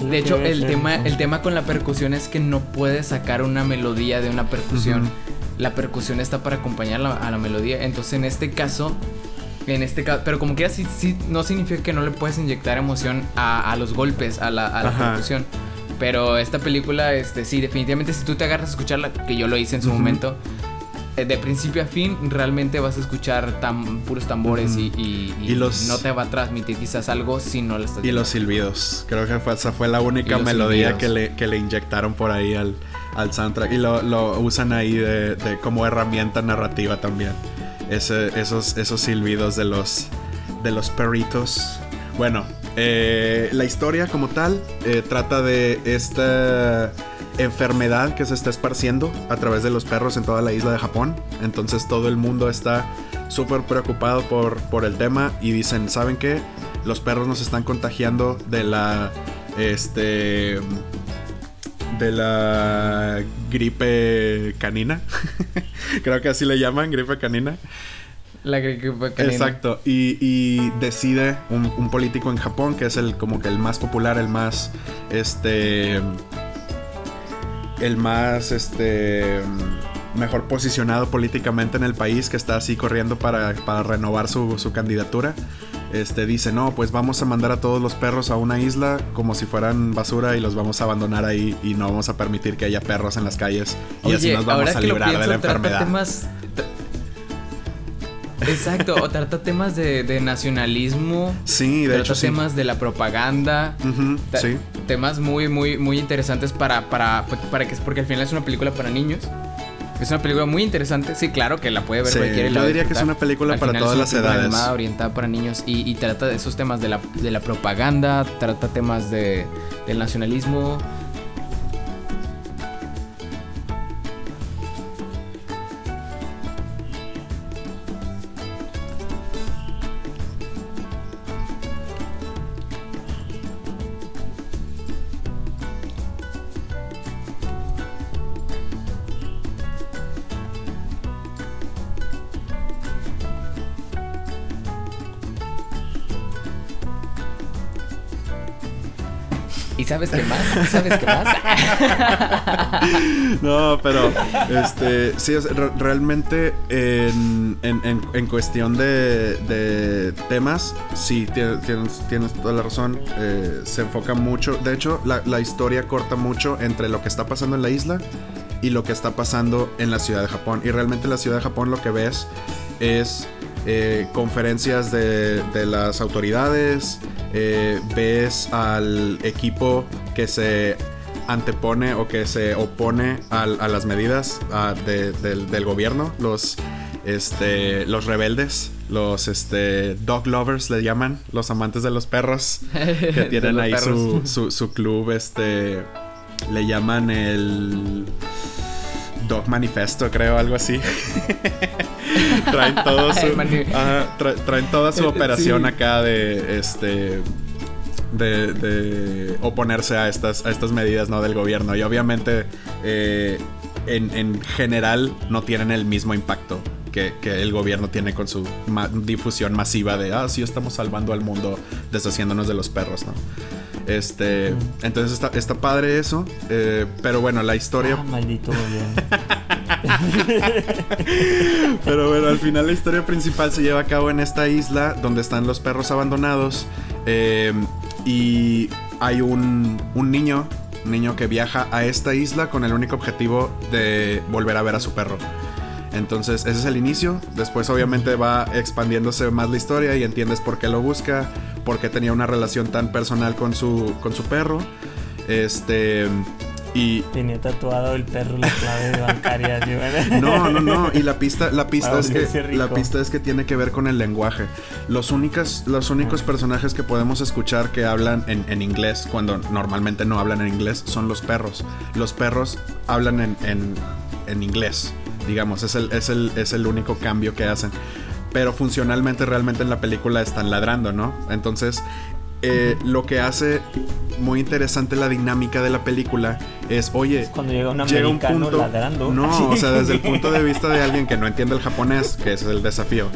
De hecho, el tema, el tema con la percusión es que no puedes sacar una melodía de una percusión. La percusión está para acompañar la- a la melodía. Entonces, en este caso, en este caso, pero como quiera, sí, sí, no significa que no le puedes inyectar emoción a, a los golpes, a la, a la Ajá. percusión. Pero esta película, este, sí, definitivamente, si tú te agarras a escucharla, que yo lo hice en su momento, de principio a fin, realmente vas a escuchar tam- puros tambores y, y- y Y los- no te va a transmitir quizás algo si no lo estás Y los silbidos. Creo que fue, esa fue la única melodía silbidos. que le, que le inyectaron por ahí al, al soundtrack. Y lo, lo usan ahí de, de- como herramienta narrativa también. Ese- esos, esos silbidos de los, de los perritos. Bueno, eh, la historia como tal eh, trata de esta enfermedad que se está esparciendo a través de los perros en toda la isla de Japón. Entonces todo el mundo está súper preocupado por, por el tema y dicen, ¿saben qué? Los perros nos están contagiando de la... Este... De la gripe canina. Creo que así le llaman, gripe canina. La gri- gri- canina. Exacto. Y, y decide un, un político en Japón, que es el como que el más popular, el más. Este. El más este. mejor posicionado políticamente en el país, que está así corriendo para, para renovar su, su candidatura. Este dice, no, pues vamos a mandar a todos los perros a una isla como si fueran basura y los vamos a abandonar ahí y no vamos a permitir que haya perros en las calles y así nos vamos a librar de la enfermedad. temas. Exacto, o trata temas de, de nacionalismo. Sí, de trata hecho sí. temas de la propaganda. Sí. Temas muy, muy, muy interesantes para, para, para que, porque al final es una película para niños. Es una película muy interesante. Sí, claro que la puede ver Sí, cualquiera. yo diría que es una película Al para todas las edades. animada, orientada para niños y, y trata de esos temas de la, de la propaganda, trata temas de, del nacionalismo. Sabes qué más? ¿Sabes qué más? No, pero este sí, es, re- realmente en, en- en- en cuestión de, de temas, sí, tie- tienes, tienes toda la razón. eh, se enfoca mucho. De hecho, la, la historia corta mucho entre lo que está pasando en la isla y lo que está pasando en la ciudad de Japón. Y realmente en la ciudad de Japón lo que ves es eh, conferencias de, de las autoridades, eh, ves al equipo que se antepone o que se opone a, las medidas de- del, del gobierno, los, este, los rebeldes, los este, dog lovers le llaman, los amantes de los perros, que tienen ahí su, su, su club, este, le llaman el Dog Manifesto, creo, algo así. traen todo su, ajá, tra- traen toda su Eh, operación sí. acá de este de, de oponerse a estas, a estas medidas ¿no? del gobierno. Y obviamente eh, en, en general no tienen el mismo impacto que, que el gobierno tiene con su ma- difusión masiva de, ah, sí, estamos salvando al mundo deshaciéndonos de los perros, ¿no? Este, entonces está, está padre eso, eh, pero bueno, la historia Ah, maldito gobierno. Pero bueno, al final la historia principal se lleva a cabo en esta isla donde están los perros abandonados. eh, y hay un, un niño, niño que viaja a esta isla con el único objetivo de volver a ver a su perro. Entonces, ese es el inicio. Después, obviamente, va expandiéndose más la historia y entiendes por qué lo busca, por qué tenía una relación tan personal con su, con su perro. Este. Y, Tenía tatuado el perro la clave bancaria. no, no, no. Y la pista, la pista Ah, es que rico. la pista es que tiene que ver con el lenguaje. Los únicas, los únicos personajes que podemos escuchar que hablan en, en inglés cuando normalmente no hablan en inglés son los perros. Los perros hablan en, en, en inglés. digamos, es el, es el, es el único cambio que hacen. Pero funcionalmente realmente en la película están ladrando, ¿no? Entonces, eh, lo que hace muy interesante la dinámica de la película es, oye, Cuando llega un llega un americano punto, ladrando. no, o sea, desde el punto de vista de alguien que no entiende el japonés, que ese es el desafío.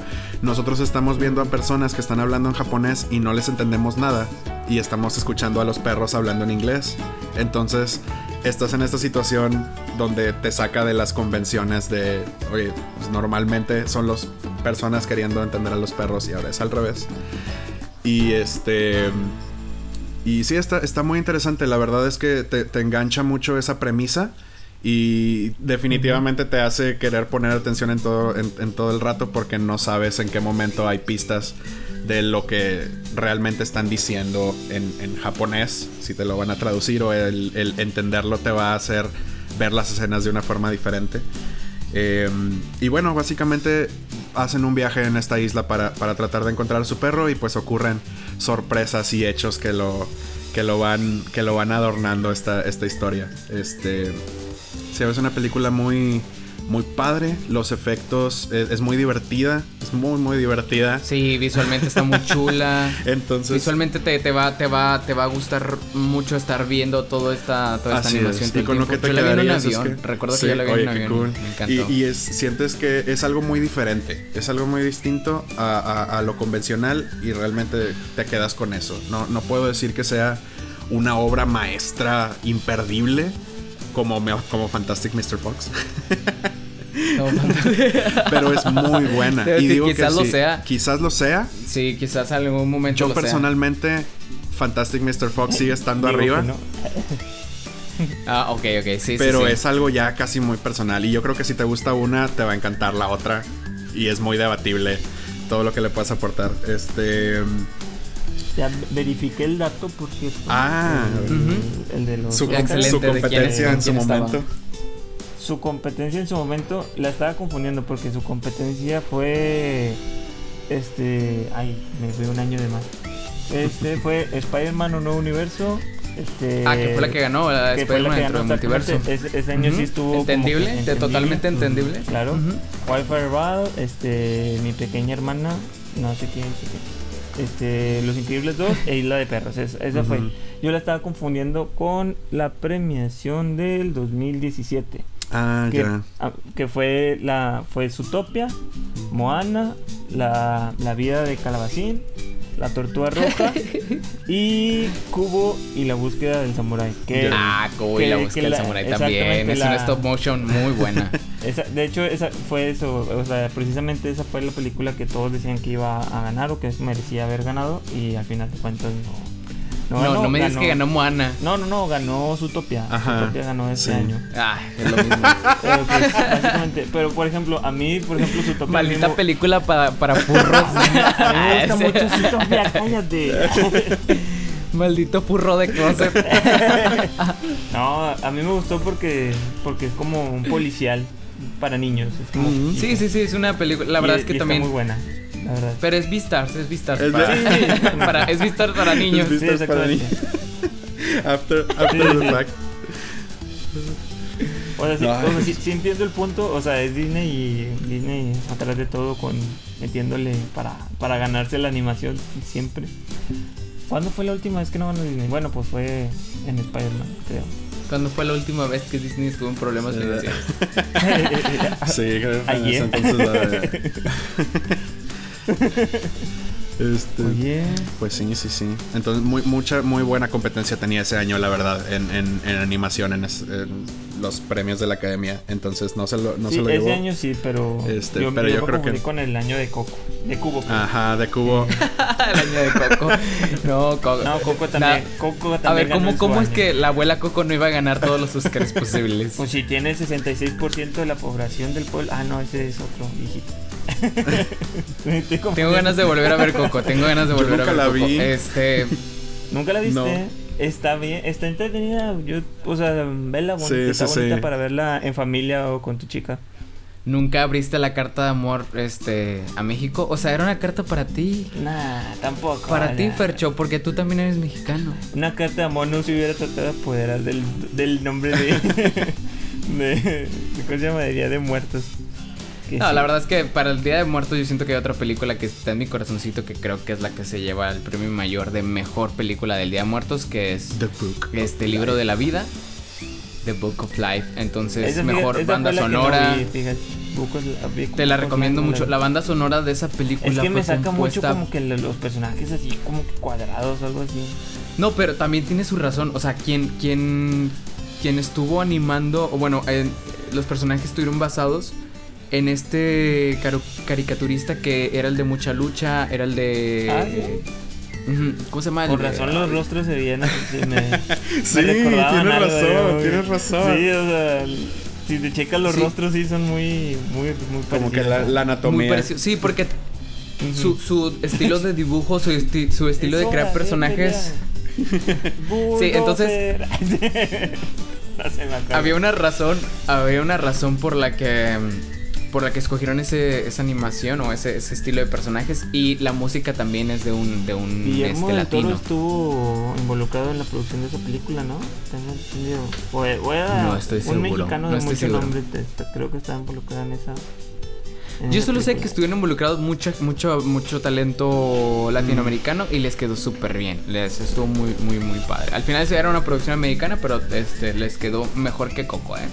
Nosotros estamos viendo a personas que están hablando en japonés y no les entendemos nada y estamos escuchando a los perros hablando en inglés. Entonces, estás en esta situación donde te saca de las convenciones de, oye, pues normalmente son las personas queriendo entender a los perros y ahora es al revés. Y este. Y sí, está, está muy interesante. La verdad es que te, te engancha mucho esa premisa. Y definitivamente te hace querer poner atención en todo, en, en todo el rato porque no sabes en qué momento hay pistas de lo que realmente están diciendo en, en japonés, si te lo van a traducir o el, el entenderlo te va a hacer ver las escenas de una forma diferente. Eh, y bueno, básicamente hacen un viaje en esta isla para, para, tratar de encontrar a su perro y pues ocurren sorpresas y hechos que lo, que lo, van, que lo van adornando esta, esta historia. Este, se ve una película muy, muy padre, los efectos, es, es, muy divertida, es muy, muy divertida. Sí, visualmente está muy chula. Entonces... Visualmente te, te, va, te, va, te va a gustar mucho estar viendo toda esta, toda esta Así animación. Es. Y con lo que te yo la vi en un es avión. que... Recuerdo sí, que yo la vi oye, en un avión. Cool. Me encantó. Y, y es, sientes que es algo muy diferente, es algo muy distinto a, a, a, lo convencional y realmente te quedas con eso. No, no puedo decir que sea una obra maestra imperdible como, como Fantastic Mr. Fox. No, pero es muy buena. Decir, y digo quizás que lo sí, sea. Quizás lo sea. Sí, quizás en algún momento. Yo lo personalmente, sea. Fantastic Mr. Fox sigue estando Digo arriba. No. Ah, ok, ok, sí. Pero sí, sí. es algo ya casi muy personal. Y yo creo que si te gusta una, te va a encantar la otra. Y es muy debatible todo lo que le puedas aportar. Este. Ya verifiqué el dato, por cierto. Ah, el, uh -huh. el de los. Su, su competencia en su momento. Estaba? Su competencia en su momento la estaba confundiendo porque su competencia fue. Este. Ay, me fui un año de más. Este fue Spider-Man Un Nuevo Universo. Este, ah, que fue la que ganó, la Spider-Man dentro del multiverso. Ese, ese año uh -huh. sí estuvo. Entendible, totalmente entendible. Claro. Uh -huh. Wildfire Wild, este. Mi pequeña hermana. No sé quién. Sé quién este, Los Increíbles 2 e Isla de Perros. Esa, esa uh -huh. fue. Yo la estaba confundiendo con la premiación del 2017. Ah, que, ya. que fue la fue Zootopia, Moana, la, la vida de Calabacín, la tortuga roja y Cubo y la búsqueda del samurái. Que, ah, Cubo y la búsqueda del samurái también. Es la, una stop motion muy buena. esa, de hecho, esa fue eso. O sea, precisamente esa fue la película que todos decían que iba a ganar o que merecía haber ganado. Y al final de cuentas no. No, no, no me digas que ganó Moana. No, no, no, ganó Zootopia. Ajá, Zootopia ganó este sí. año. Ah, es lo mismo. pero, pues, básicamente, pero por ejemplo, a mí, por ejemplo, Zootopia. Maldita mismo, película para, para furros. a mí me gusta mucho Zootopia, cállate. Maldito furro de closet. no, a mí me gustó porque, porque es como un policial para niños. Es como mm -hmm. Sí, sí, sí, es una película. La verdad y, es que y también. Está muy buena. La verdad. Pero es Beastars, es Beastars. Es para, sí, para, es para niños. Es Beastars sí, para niños. after after the fact. O sea, sí, o sea sí, sí, entiendo el punto. O sea, es Disney y Disney atrás de todo con metiéndole para, para ganarse la animación siempre. ¿Cuándo fue la última vez que no ganó Disney? Bueno, pues fue en Spider-Man, creo. ¿Cuándo fue la última vez que Disney estuvo en problemas financieros? sí, creo que Ayer. entonces la Este, Oye. Pues sí, sí, sí. Entonces, muy, mucha, muy buena competencia tenía ese año, la verdad, en, en, en animación, en, en, los premios de la academia. Entonces, no se lo, no sí, se lo ese llevó. año sí, pero. Este, yo, pero yo, yo creo que- con el año de Coco. De Cubo. pues. Ajá, de cubo. El año de Coco. No, Coco. No, Coco también. Coco también. A ver, ganó ¿cómo, cómo es que la abuela Coco no iba a ganar todos los Oscars posibles? Pues si tiene el 66% de la población del pueblo. Ah, no, ese es otro viejito. Tengo ganas de volver a ver Coco. Tengo ganas de Yo volver nunca a ver la Coco. vi. Este. ¿Nunca la viste? No. Está bien, está entretenida. Yo, o sea, vela bonita, Sí, está sí, bonita sí. para verla en familia o con tu chica. Nunca abriste la carta de amor este a México. O sea, era una carta para ti. Nah, tampoco. Para ti. Fercho, porque tú también eres mexicano. Una carta de amor no se hubiera tratado de apoderar del, del nombre de. de ¿Cómo se llama? De Día de Muertos. No, sí. la verdad es que para el Día de Muertos yo siento que hay otra película que está en mi corazoncito que creo que es la que se lleva el premio mayor de mejor película del Día de Muertos, que es The Book. este libro de la vida, The Book of Life. Entonces, Esa mejor banda que no sonora. vi, Te la recomiendo mucho. La banda sonora de esa película Es que me saca mucho como que lo- los personajes así como que cuadrados o algo así. No, pero también tiene su razón. O sea, quien, quien, quien estuvo animando, o bueno, en- los personajes estuvieron basados en este caricaturista que era el de mucha lucha, era el de. Ah, ¿Cómo se llama? Por razón los rostros se veían se me- me Sí, recordaban tienes algo, razón, digo, tienes razón. Sí, o sea, si te checas los Sí. rostros sí son muy, muy, muy Como que la, Muy anatomía. parecido. Sí, porque su, su estilo de dibujo, su, esti- su estilo de crear personajes. Sí, entonces- no se me. Había una razón, había una razón por la que por la que escogieron ese, esa animación o ese, ese estilo de personajes y la música también es de un de un Guillermo este del Toro latino. estuvo involucrado en la producción de esa película, ¿no? Tengo entendido. O, o era No estoy un seguro, mexicano no de mucho nombre, creo que estaba involucrado en esa. en Yo solo sé que estuvieron involucrados mucho mucho mucho talento latinoamericano y les quedó súper bien. Les estuvo muy muy muy padre. Al final era una producción americana, pero este les quedó mejor que Coco, eh.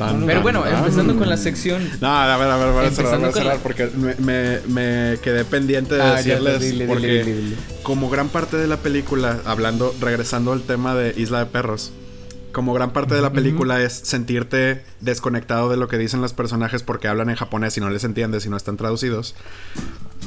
Tan, Pero bueno, tan. empezando con la sección No, a ver, a ver, voy a cerrar, voy a cerrar la- porque me, me, me quedé pendiente de Ah, ya, decirles dile, dile, porque dile, dile. como gran parte de la película, hablando, regresando al tema de Isla de Perros, como gran parte de la película es sentirte desconectado de lo que dicen los personajes porque hablan en japonés y no les entiendes y no están traducidos.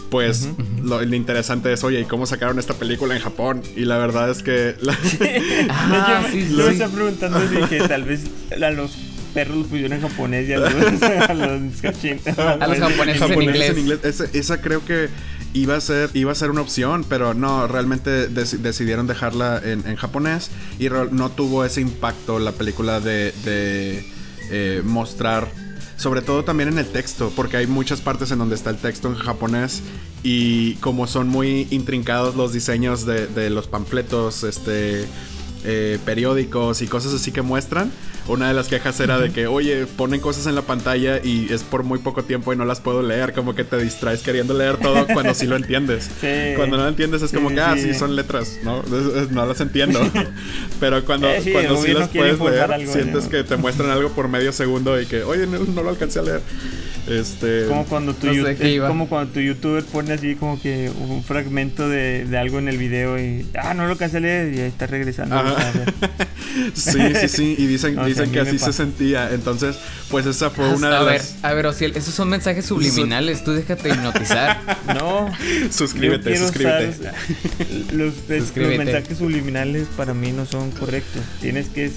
Pues lo, lo interesante es, oye, ¿y cómo sacaron esta película en Japón? Y la verdad es que... la- Ah, No, yo, sí, yo me sí. estaba preguntando si que tal vez a los perros los pusieron en japonés y a los, a los cachín- A los japoneses en inglés. Esa, esa creo que iba a ser iba a ser una opción, pero no, realmente deci- decidieron dejarla en, en japonés y no tuvo ese impacto la película de, de, eh, mostrar, sobre todo también en el texto, porque hay muchas partes en donde está el texto en japonés y como son muy intrincados los diseños de, de los panfletos, este... eh, periódicos y cosas así que muestran. Una de las quejas era de que, oye, ponen cosas en la pantalla y es por muy poco tiempo y no las puedo leer. Como que te distraes queriendo leer todo cuando sí lo entiendes. Sí. Cuando no lo entiendes es como Sí, que, ah, sí. sí, son letras, ¿no? Es- es- no las entiendo. Pero cuando, Eh, cuando sí las puedes leer, algo, sientes ¿no? que te muestran algo por medio segundo y que, oye, no, no lo alcancé a leer. Este. Como cuando tu No sé como cuando tu youtuber pone así como que un fragmento de, de algo en el video y ah no lo cansé de leer y ahí está regresando. Ajá. A ver. Sí, sí, sí. Y dicen, dicen a que así se sentía. Entonces, pues esa fue una a de ver, las. a ver, Ociel, esos son mensajes subliminales, tú déjate hipnotizar. No, Suscríbete, suscríbete. usar los, es- los Suscríbete. mensajes subliminales para mí no son correctos. Tienes que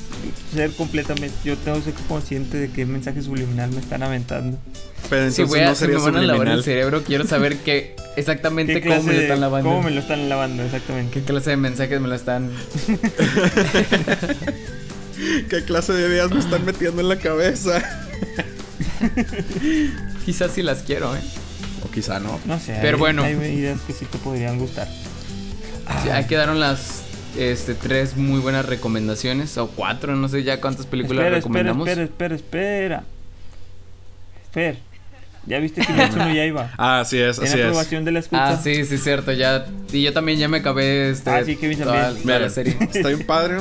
ser completamente. Yo tengo que ser consciente de qué mensaje subliminal me están aventando. Pero Si voy a, no si sería me van a lavar el cerebro, quiero saber qué exactamente ¿Qué cómo me lo están lavando. ¿Cómo me lo están lavando? Exactamente. ¿Qué clase de mensajes me lo están ¿Qué clase de ideas me están metiendo en la cabeza? Quizás sí las quiero, ¿eh? O quizá no. No sé. Pero hay- bueno. Hay ideas que sí te podrían gustar. Sí, ahí quedaron las este, tres muy buenas recomendaciones, o cuatro, no sé ya cuántas películas espera, espera, recomendamos. espera, espera, espera. Fer, ¿ya viste que Kimetsu no Yaiba? Ah, así es, así es. aprobación de la escucha. Ah, sí, sí, cierto, ya. Y yo también ya me acabé este, Ah, sí, Kevin toda, también. toda la serie. está bien padre.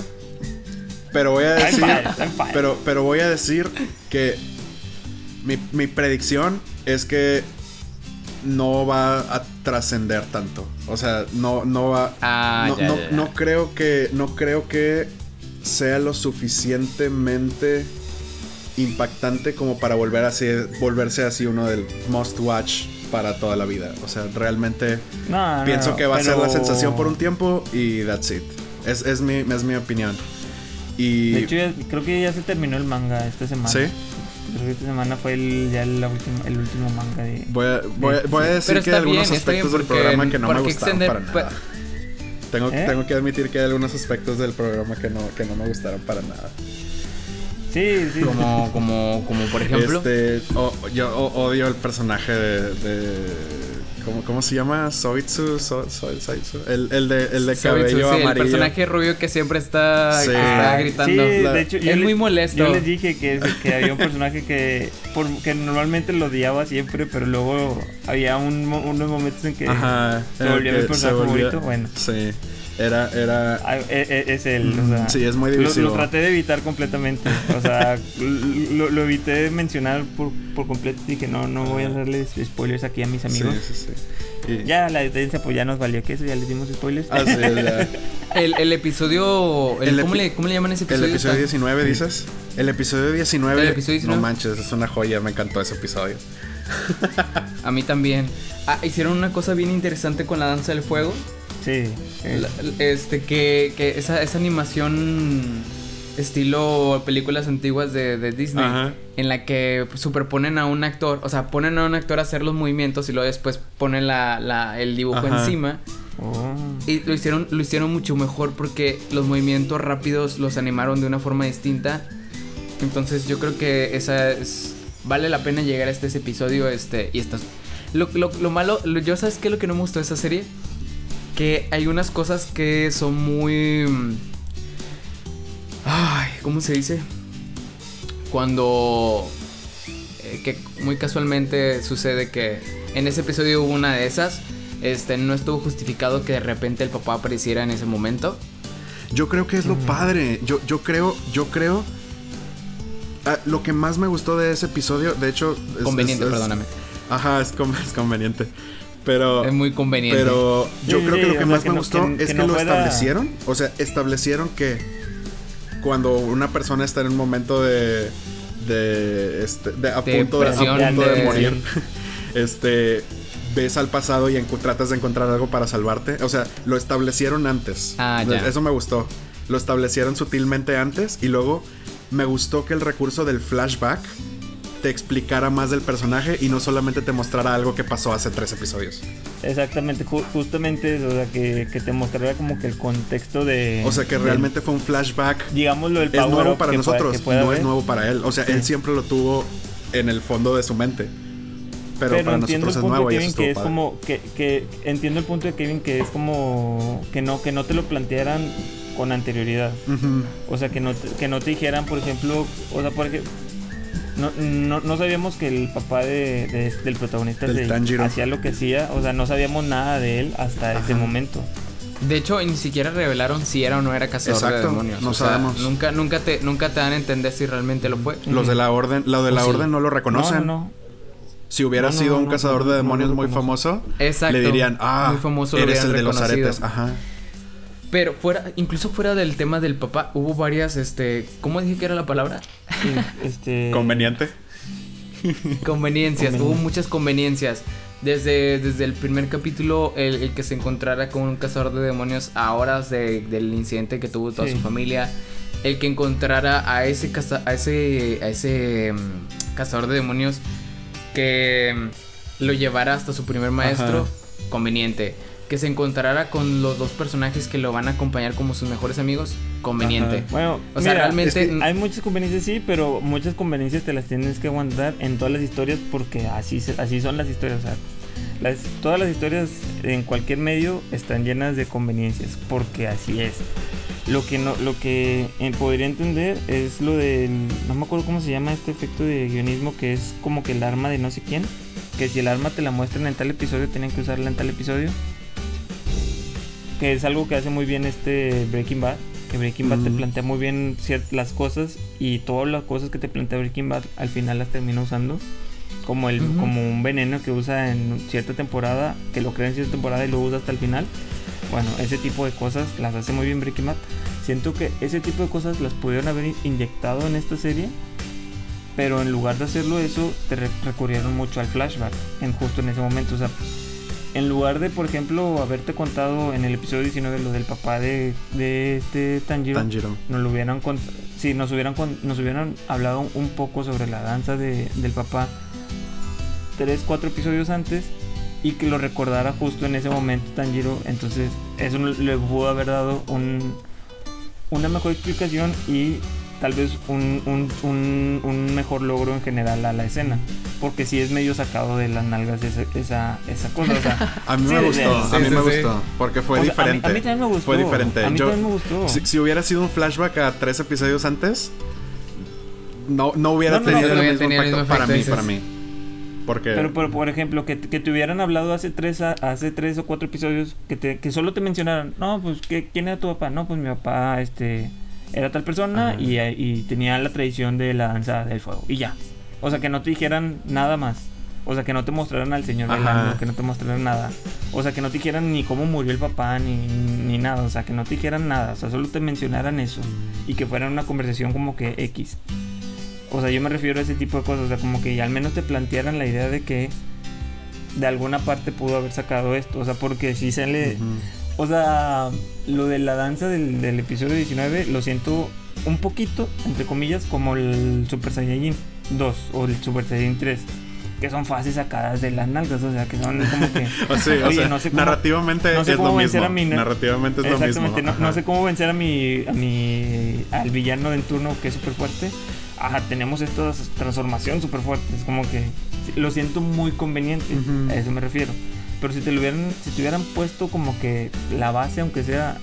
Pero voy a Está decir. bien está bien. Pero, pero voy a decir que mi, mi predicción es que no va a trascender tanto. O sea, no, no va. Ah, no, ya, no, ya, ya. no creo que. No creo que sea lo suficientemente impactante como para volver así, volverse así uno del must watch para toda la vida. O sea, realmente No, pienso no, que va a ser la pero- sensación por un tiempo y that's it. Es, es, mi, es mi opinión. Y De hecho, ya- creo que ya se terminó el manga esta semana. ¿Sí? Creo que esta semana fue el, ya la última, el último manga de. voy a, voy a- voy a decir Pero que hay algunos bien, aspectos del programa que no me gustaron extender- para nada. Tengo, ¿Eh? tengo que admitir que hay algunos aspectos del programa que no, que no me gustaron para nada. Sí, sí. Como, como, como por ejemplo. Este, o- yo odio el personaje de, de ¿cómo, cómo se llama? Soitsu, so, so- Soitsu. El, el de, el de cabello sí, el personaje rubio que siempre está, Sí. que está gritando. Sí, de hecho, es le- muy molesto. Yo les dije que, que había un personaje que, por- que normalmente lo odiaba siempre, pero luego había un mo- unos momentos en que Ajá. se volvió que mi se personaje favorito. Bueno, Sí. Era, era. ah, e- e- es él. O sea, Sí, es muy lo, divisivo. lo traté de evitar completamente. O sea, lo, lo evité de mencionar por, por completo. Dije, no, no voy a darles spoilers aquí a mis amigos. Sí, sí, sí. Y- Ya la audiencia pues ya nos valió que eso, ya les dimos spoilers. Ah, sí, ya. El, el episodio. el- El ¿cómo, epi- le, ¿Cómo le llaman ese El episodio? episodio Tan- 19, dices. El episodio 19. El episodio 19. No manches, es una joya. Me encantó ese episodio. A mí también. Ah, hicieron una cosa bien interesante con la danza del fuego. Sí. La- este, que, que esa, esa animación estilo películas antiguas de, de Disney, Ajá. en la que superponen a un actor, o sea, ponen a un actor a hacer los movimientos y luego después ponen la, la- el dibujo Ajá. encima. Oh. Y lo hicieron, lo hicieron mucho mejor porque los movimientos rápidos los animaron de una forma distinta. Entonces yo creo que esa es. Vale la pena llegar a este ese episodio. Este. Y estas. Lo, lo, lo malo. lo- yo sabes qué es lo que no me gustó de esa serie. Que hay unas cosas que son muy. mm, Ay, ¿cómo se dice? Cuando. eh, que muy casualmente sucede que en ese episodio hubo una de esas. Este, no estuvo justificado que de repente el papá apareciera en ese momento. Yo creo que es lo padre. Yo, yo creo, yo creo. ah, lo que más me gustó de ese episodio, de hecho. es- Conveniente, es- es- perdóname. Ajá, es, con- es conveniente. Pero. Es muy conveniente. Pero yo Sí, creo sí, que lo que más que me no- gustó que- es que que, no lo fuera- establecieron. O sea, establecieron que cuando una persona está en un momento de. de. Este, de a De punto, de, a presión, punto de de- morir. este. Ves al pasado y tratas de encontrar algo para salvarte. O sea, lo establecieron antes. Ah, ya. Eso me gustó. Lo establecieron sutilmente antes y luego me gustó que el recurso del flashback te explicara más del personaje y no solamente te mostrara algo que pasó hace tres episodios. Exactamente, ju- justamente eso, o sea, que, que te mostrara como que el contexto de... O sea que del- realmente fue un flashback. Digámoslo, el Es nuevo para nosotros, pueda no es nuevo para él. O sea, él siempre lo tuvo en el fondo de su mente. Pero, Pero, para entiendo nosotros el es punto nuevo de y Kevin eso que es padre. como que, que entiendo el punto de Kevin que es como que no que no te lo plantearan con anterioridad. O sea, que no te, que no te dijeran, por ejemplo, o sea, porque no, no, no sabíamos que el papá de, de- del protagonista Del se- hacía lo que hacía, o sea, no sabíamos nada de él hasta ese Ajá. momento. De hecho, ni siquiera revelaron si era o no era cazador de Exacto, demonios. no O sea, sabemos. Nunca, nunca te, nunca te dan a entender si realmente lo fue. Los de la orden, lo de la sí. orden no lo reconocen. No, no, no. Si hubiera sido no, un no, cazador no, de no, demonios no lo muy famoso, Exacto. le dirían, ah, Muy famoso, lo eres el de los aretes. Ajá. Pero fuera, incluso fuera del tema del papá, hubo varias, este, ¿cómo dije que era la palabra? Este Conveniente. Conveniencias, hubo muchas conveniencias. Desde, desde el primer capítulo, el, el que se encontrara con un cazador de demonios a horas de- del incidente que tuvo toda Sí. su familia. El que encontrara a ese, caza- a ese, a ese mm, cazador de demonios que lo llevara hasta su primer maestro, Ajá. conveniente. Que se encontrara con los dos personajes que lo van a acompañar como sus mejores amigos, conveniente. Ajá. Bueno, O sea, mira, realmente- es que hay muchas conveniencias sí, pero muchas conveniencias te las tienes que aguantar en todas las historias porque así así son las historias, o sea, las- todas las historias en cualquier medio están llenas de conveniencias porque así es. Lo que no lo que eh, podría entender es lo del no me acuerdo cómo se llama este efecto de guionismo que es como que el arma de no sé quién, que si el arma te la muestran en tal episodio tienen que usarla en tal episodio. Que es algo que hace muy bien este Breaking Bad. Que Breaking Bad te plantea muy bien las cosas y todas las cosas que te plantea Breaking Bad al final las termina usando. Como, el, como un veneno que usa en cierta temporada, que lo crea en cierta temporada y lo usa hasta el final. Bueno, ese tipo de cosas las hace muy bien Breaking Bad. Siento que ese tipo de cosas las pudieron haber in- inyectado en esta serie. Pero en lugar de hacerlo eso, te re- recurrieron mucho al flashback. En justo en ese momento. O sea, en lugar de, por ejemplo, haberte contado en el episodio 19 lo del papá de, de este Tanjiro, Tanjiro. nos lo hubieran sí, nos hubieran nos hubieran hablado un poco sobre la danza de- del papá tres, cuatro episodios antes y que lo recordara justo en ese momento Tanjiro, entonces eso le pudo haber dado un, una mejor explicación y tal vez un, un, un, un mejor logro en general a la escena. Porque sí es medio sacado de las nalgas esa, esa, esa cosa. O sea, A mí sí, me gustó, sí, a mí me gustó. Porque fue o sea, a mí- diferente. A mí, también me gustó. Fue diferente. A mí Yo- también me gustó. Si, si hubiera sido un flashback a tres episodios antes, no, no hubiera No, no, tenido no, el mismo impacto para mí, para mí. Porque Pero, pero, por ejemplo, que, que te hubieran hablado hace tres, a- hace tres o cuatro episodios, que, te, que solo te mencionaran, no, pues, ¿qué, ¿quién era tu papá? No, pues mi papá, este, era tal persona Ajá. y, y tenía la tradición de la danza del fuego. Y ya. O sea, que no te dijeran nada más. O sea, que no te mostraran al señor bailando, que no te mostraran nada. O sea, que no te dijeran ni cómo murió el papá, ni, ni nada. O sea, que no te dijeran nada. O sea, solo te mencionaran eso. Y que fuera una conversación como que X. O sea, yo me refiero a ese tipo de cosas. O sea, como que al menos te plantearan la idea de que de alguna parte pudo haber sacado esto. O sea, porque si sale. Ujú. O sea, lo de la danza del, del episodio 19 lo siento un poquito, entre comillas, como el Super Saiyajin 2 o el Super Saiyajin 3. Que son fases sacadas de las nalgas. O sea, que son como que. Sí, o Oye, sea, no sé cómo- narrativamente no sé es cómo lo vencer mismo. a mi Narrativamente es lo mismo. Exactamente, no, no sé cómo vencer a mi, a mi al villano en turno que es súper fuerte. Ajá, tenemos esta transformación súper fuerte. Es como que lo siento muy conveniente. Ujú. A eso me refiero. Pero si te lo hubieran, si te hubieran puesto como que la base, aunque sea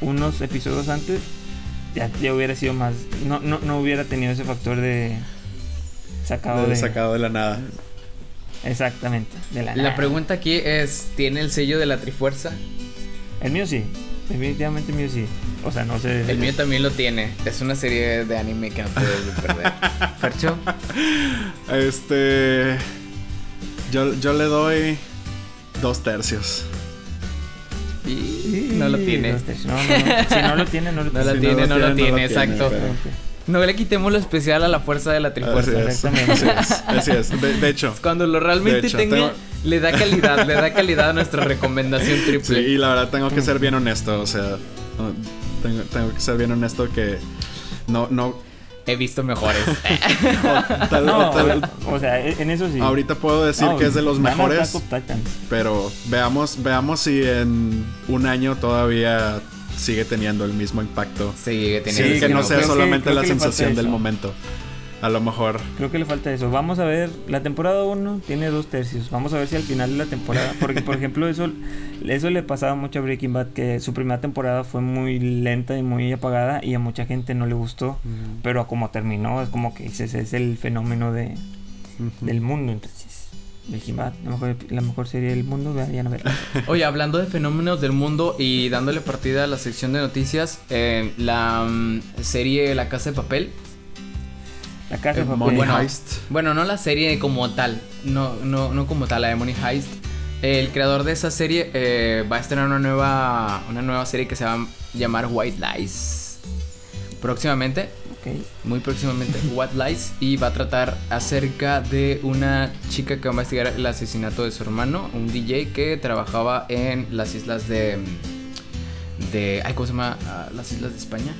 unos episodios antes, ya, ya hubiera sido más. No, no, no hubiera tenido ese factor de sacado De- de. sacado de la nada. Exactamente. De la, La pregunta aquí es, ¿tiene el sello de la Trifuerza? El mío sí. Definitivamente el mío sí. O sea, no sé. El mío también lo tiene. Es una serie de anime que no puedes perder. Fercho, Este. Yo, yo le doy dos tercios. y no lo tiene. No, no, no. Si no lo tiene, no lo No tiene. la Si tiene, no la tiene, exacto. No le quitemos lo especial a la fuerza de la Así Trifuerza. es, Exactamente. así es, así es. De, de hecho, Cuando lo realmente hecho, tenga, tengo- le da calidad, le da calidad a nuestra recomendación sí, triple. y la verdad tengo que ser bien honesto. O sea, no, tengo, tengo que ser bien honesto que no, no. He visto mejores. o tal- No, o tal- o sea, en eso sí. ahorita puedo decir No, que es de los mejores, pero veamos, veamos si en un año todavía sigue teniendo el mismo impacto. Sigue Sí, teniendo que que no sea que- solamente la sensación del momento. A lo mejor. Creo que le falta eso. Vamos a ver, la temporada 1 tiene dos tercios. Vamos a ver si al final de la temporada, porque por ejemplo eso, eso le pasaba mucho a Breaking Bad, que su primera temporada fue muy lenta y muy apagada y a mucha gente no le gustó. Pero a como terminó, es como que dices, es el fenómeno de, Ujú. del mundo. Entonces, Breaking Bad, la mejor, la mejor serie del mundo, vayan a verla. Oye, hablando de fenómenos del mundo y dándole partida a la sección de noticias, eh, la mm, serie La Casa de Papel. La casa de. Money Bueno, Heist. Bueno, no la serie como tal, no, no, no como tal, la de Money Heist. El creador de esa serie eh, va a estrenar una nueva, una nueva serie que se va a llamar White Lies. Próximamente, Ok. muy próximamente, White Lies. Y va a tratar acerca de una chica que va a investigar el asesinato de su hermano, un DJ que trabajaba en las islas de... de ay, ¿Cómo se llama? Ah, las islas de España.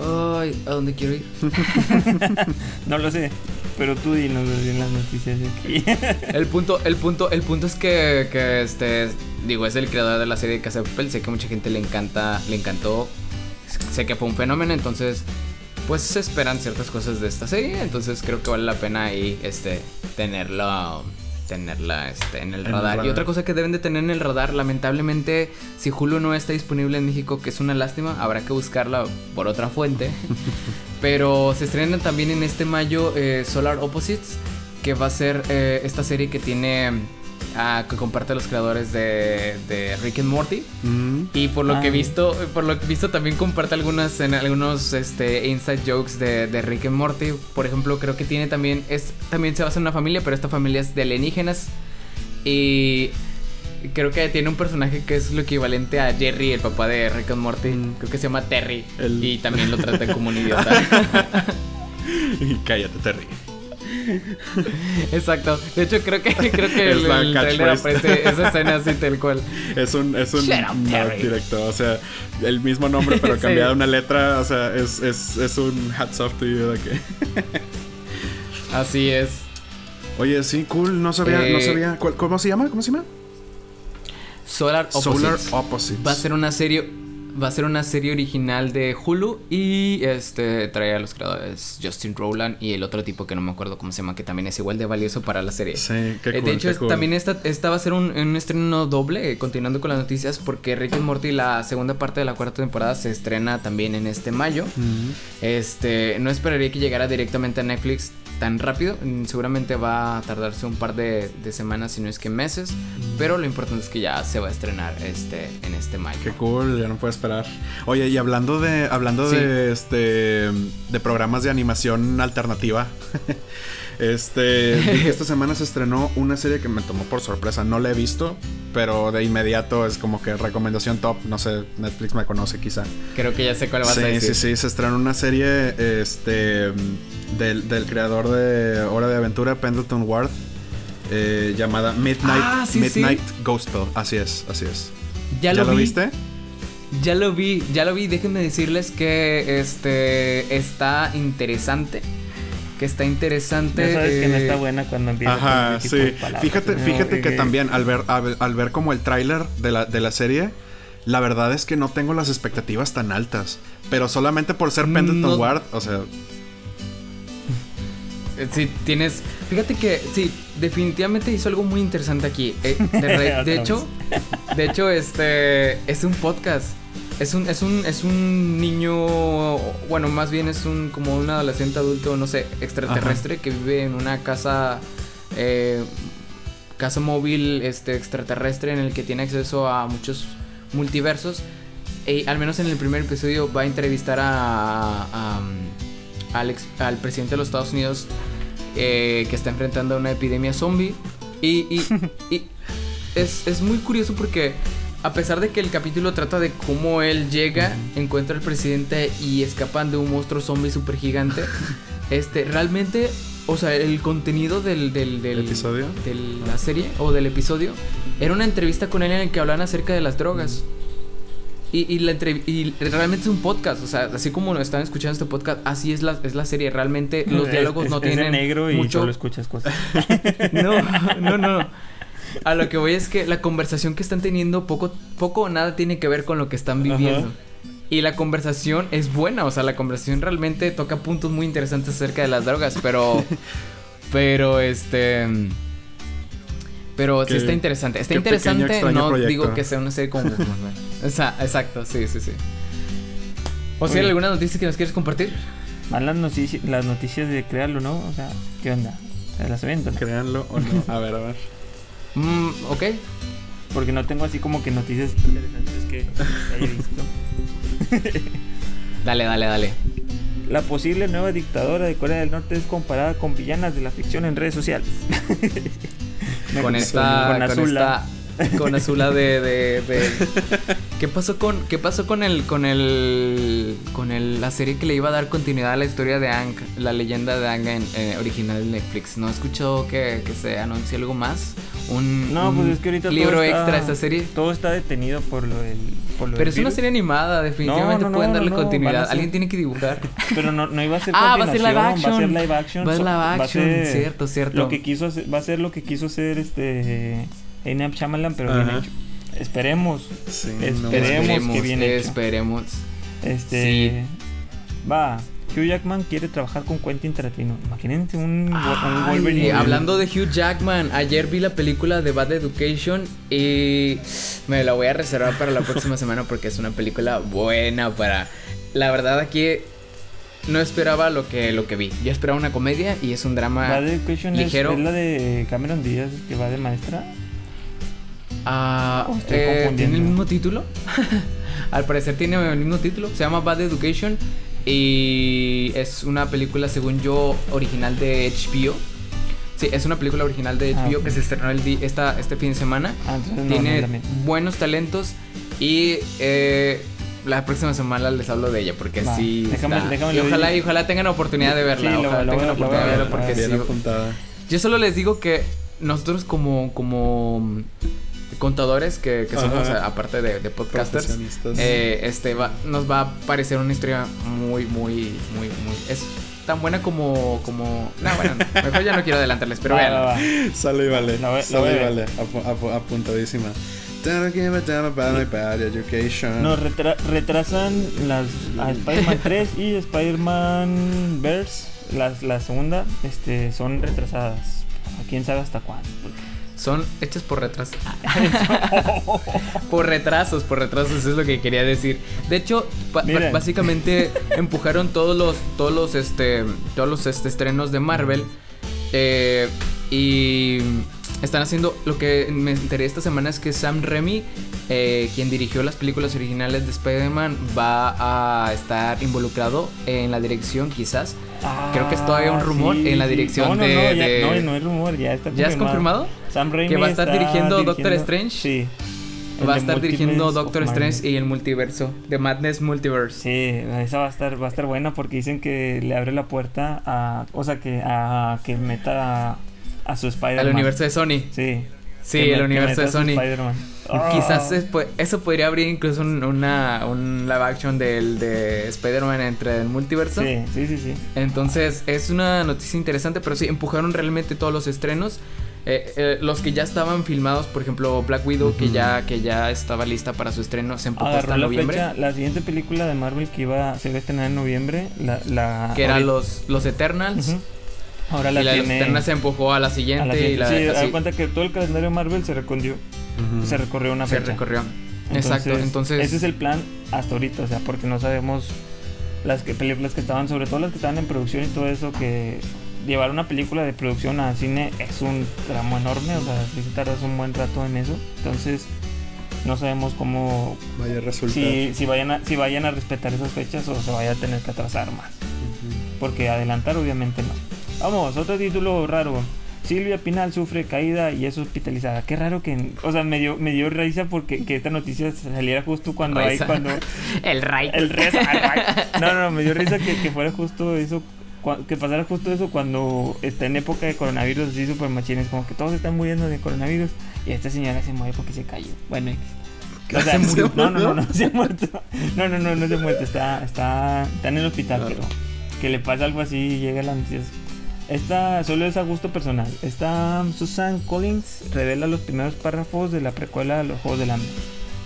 Ay, ¿a dónde quiero ir? No lo sé, pero tú dinos en las noticias aquí. El punto, el punto, el punto es que, que este, digo, es el creador de la serie de Casa de Papel. Sé que mucha gente le encanta, le encantó. Sé que fue un fenómeno, entonces, pues se esperan ciertas cosas de esta serie. Entonces creo que vale la pena ahí, este, tenerla, tenerla, este, en el En el radar. Y otra cosa que deben de tener en el radar, lamentablemente, si Hulu no está disponible en México, que es una lástima, habrá que buscarla por otra fuente. Pero se estrena también en este mayo eh, Solar Opposites, que va a ser eh, esta serie que tiene, ah, que comparte los creadores de, de Rick and Morty. Mm. Y por lo Ah. que he visto, por lo que he visto también comparte algunas, en algunos este, inside jokes de, de Rick and Morty. Por ejemplo, creo que tiene también, es, también se basa en una familia, pero esta familia es de alienígenas. Y creo que tiene un personaje que es lo equivalente a Jerry, el papá de Rick and Morty. Mm. Creo que se llama Terry. El- Y también lo tratan como un idiota. Y cállate, Terry. Exacto. De hecho, creo que, creo que Es el, trailer aparece esa escena así tal cual. Es un, es un up, directo. O sea, el mismo nombre, pero Sí. cambiada una letra. O sea, es, es, es un hats off to you de que. Así es. Oye, sí, cool. No sabía, no Eh, sabía. ¿Cuál- ¿Cómo se llama? ¿Cómo se llama? Solar Opposites. Solar Opposites. Va a ser una serie Va a ser una serie original de Hulu y este trae a los creadores Justin Rowland y el otro tipo que no me acuerdo cómo se llama, que también es igual de valioso para la serie. Sí, qué Eh, cool, de hecho, qué es- cool. también esta, esta va a ser un, un estreno doble, eh, continuando con las noticias, porque Rick and Morty, la segunda parte de la cuarta temporada, se estrena también en este mayo. Este, no esperaría que llegara directamente a Netflix tan rápido. mm, Seguramente va a tardarse un par de, de semanas, si no es que meses. Pero lo importante es que ya se va a estrenar este, en este mayo. Qué cool, ya no puedo esperar. Oye, y hablando de hablando Sí. de este de programas de animación alternativa. este, esta semana se estrenó una serie que me tomó por sorpresa, no la he visto, pero de inmediato es como que recomendación top, no sé, Netflix me conoce quizá. Creo que ya sé cuál Sí, a decir. sí, sí, se estrenó una serie este del, del creador de Hora de Aventura, Pendleton Ward, eh, llamada Midnight Ah, sí, Midnight Gospel. Así es, así es. Ya, lo, vi, viste? Ya lo vi, ya lo vi. Déjenme decirles que este está interesante. Que está interesante. Ya sabes que no eh, está buena cuando empieza Ajá, sí. palabras, Fíjate, ¿no? fíjate que Eh, también al ver, al, al ver como el tráiler de la, de la serie, la verdad es que no tengo las expectativas tan altas. Pero solamente por ser Pendleton No- Ward, o sea, Eh, Sí, tienes. Fíjate que sí, definitivamente hizo algo muy interesante aquí. Eh, de, de hecho, de hecho, este es un podcast. Es un, es un, es un niño, bueno, más bien es un como un adolescente adulto, no sé, extraterrestre que vive en una casa, eh, casa móvil, este extraterrestre en el que tiene acceso a muchos multiversos. Y al menos en el primer episodio va a entrevistar a, a, um, al, ex- al presidente de los Estados Unidos eh, que está enfrentando una epidemia zombie. Y, y- y es, es muy curioso porque a pesar de que el capítulo trata de cómo él llega, encuentra al presidente y escapan de un monstruo zombie super gigante, este, realmente, o sea, el contenido del, del, del- ¿Episodio? de la serie o del episodio era una entrevista con él en el que hablan acerca de las drogas. Y, y la y realmente es un podcast, o sea, así como lo están escuchando este podcast, así es la, es la serie. Realmente los es- diálogos es- no es de tienen negro y mucho. solo escuchas cosas. No, no, no. A lo que voy es que la conversación que están teniendo poco, poco o nada tiene que ver con lo que están viviendo. Ajá. Y la conversación es buena, o sea, la conversación realmente toca puntos muy interesantes acerca de las drogas, pero, pero este, pero sí está interesante. Está pequeño, interesante, no proyecto. digo que sea una serie como, Esa- exacto, sí, sí, sí. O sea, Oye. ¿alguna noticia que nos quieres compartir? Van las, notici- las noticias de créalo, ¿no? O sea, ¿qué onda? ¿Se las aviento? no? créanlo o no. A ver, a ver. Mm, ok. Porque no tengo así como que noticias interesantes que haya visto. Dale, dale, dale. La posible nueva dictadora de Corea del Norte es comparada con villanas de la ficción en redes sociales. Con esta con esta con Azula de, de, de- ¿Qué pasó con qué pasó con el con el con el la serie que le iba a dar continuidad a la historia de Ang, la leyenda de Ang en, eh, original de Netflix? ¿No escuchó que, que se anuncie algo más? Un, No, un pues es que ahorita todo libro está- extra de esta serie. Todo está detenido por lo del. Por lo Pero del es una virus. serie animada, definitivamente No, no, pueden no, darle a continuidad. ser- Alguien tiene que dibujar. Pero no, no iba a ser Ah, va a ser live continuación, Va a ser action. live action. Va a ser so- live action, ser cierto, cierto. Lo que quiso hacer, va a ser lo que quiso hacer este. Einam Shyamalan, pero bien hecho. Esperemos. Sí, Esperemos. no. que bien hecho. esperemos. Este. Va. Hugh Jackman quiere trabajar con Quentin Tarantino. Imagínense un, un Ay, Wolverine. hablando de Hugh Jackman, ayer vi la película de Bad Education y me la voy a reservar para la próxima semana porque es una película buena para... La verdad aquí no esperaba lo que, lo que vi. Yo esperaba una comedia y es un drama... Bad Education es- ligero. Es, la de Cameron Díaz que va de maestra. Ah, Oh, eh, ¿Tiene el mismo título? Al parecer tiene el mismo título. Se llama Bad Education. Y es una película, según yo, original de HBO. Sí, es una película original de Ah, HBO ok. que se estrenó el esta, este fin de semana. Ah, entonces no, no tiene buenos talentos. Y eh, la próxima semana les hablo de ella porque Va, sí. déjame- está- déjame y lo ojalá, y ojalá tengan oportunidad de verla. Sí, ojalá lo tengan lo oportunidad de verla ver, porque sí, yo solo les digo que nosotros como, como contadores que, que somos Ajá. aparte de, de podcasters, eh, este va, nos va a parecer una historia muy, muy, muy, muy... Es tan buena como... como no, bueno, no, mejor ya no quiero adelantarles, pero vean. Sale y vale. Sale y vale. Apu- apu- apuntadísima. Nos retra- retrasan las a Spider-Man 3 y Spider-Man Verse, la, la segunda, este, son retrasadas. Quién sabe hasta cuándo. porque- Son hechos por retrasos. por retrasos, por retrasos, eso es lo que quería decir. De hecho, básicamente empujaron todos los, todos los, este, todos los este, estrenos de Marvel. eh, y están haciendo lo que me enteré esta semana es que Sam Raimi, eh, quien dirigió las películas originales de Spider-Man, va a estar involucrado en la dirección, quizás. Creo que es todavía un Ah, rumor en la dirección no, no, de- No, ya- de- no, no es rumor, ya está ¿Ya es confirmado? Sam Raimi ¿Que va a estar dirigiendo Doctor Strange? Sí. Va a de estar dirigiendo Doctor. Strange y el multiverso, The Madness Multiverse. Sí, esa va a estar, va a estar buena porque dicen que le abre la puerta a, o sea, que a que meta a, su Spider-Man. Al universo de Sony. Sí. Sí, que el me- universo de Sony. Quizás pu- eso podría abrir incluso un, una, un live action del, de Spider-Man entre el multiverso. Sí, sí, sí, sí. Entonces es una noticia interesante, pero sí, empujaron realmente todos los estrenos. Eh, eh, los que ya estaban filmados, por ejemplo, Black Widow, que, ya, que ya estaba lista para su estreno, se empujó hasta la noviembre. fecha, la siguiente película de Marvel que iba se iba a estrenar en noviembre, la, la Que eran los, los Eternals. Ujú. Ahora y la la de los tiene se empujó a la siguiente. a la y siguiente. la, sí, así, da cuenta que todo el calendario Marvel se recorrió, se recorrió una se fecha. recorrió. Exacto, entonces... ese es el plan hasta ahorita, o sea, porque no sabemos las que películas que estaban, sobre todo las que estaban en producción y todo eso, que llevar una película de producción a cine es un tramo enorme, o sea, si tardas un buen rato en eso, entonces no sabemos cómo, Vaya a resultar. si, si, vayan a, si vayan a respetar esas fechas o se vaya a tener que atrasar más, porque adelantar obviamente no. Vamos, otro título raro. Silvia Pinal sufre caída y es hospitalizada. Qué raro que, o sea, me dio, me dio risa porque que esta noticia saliera justo cuando hay cuando El Ray. el res No, no, me dio risa que, que fuera justo eso, que pasara justo eso cuando está en época de coronavirus, así super machines, como que todos están muriendo de coronavirus y esta señora se muere porque se cayó. Bueno, X. o sea, ¿Se murió? no, no, no, no se ha muerto. No, no, no, no se ha muerto, está, está, está en el hospital, Claro. pero que le pasa algo así y llega la noticia. Esta solo es a gusto personal. Esta Susan Collins revela los primeros párrafos de la precuela de los Juegos del Hambre.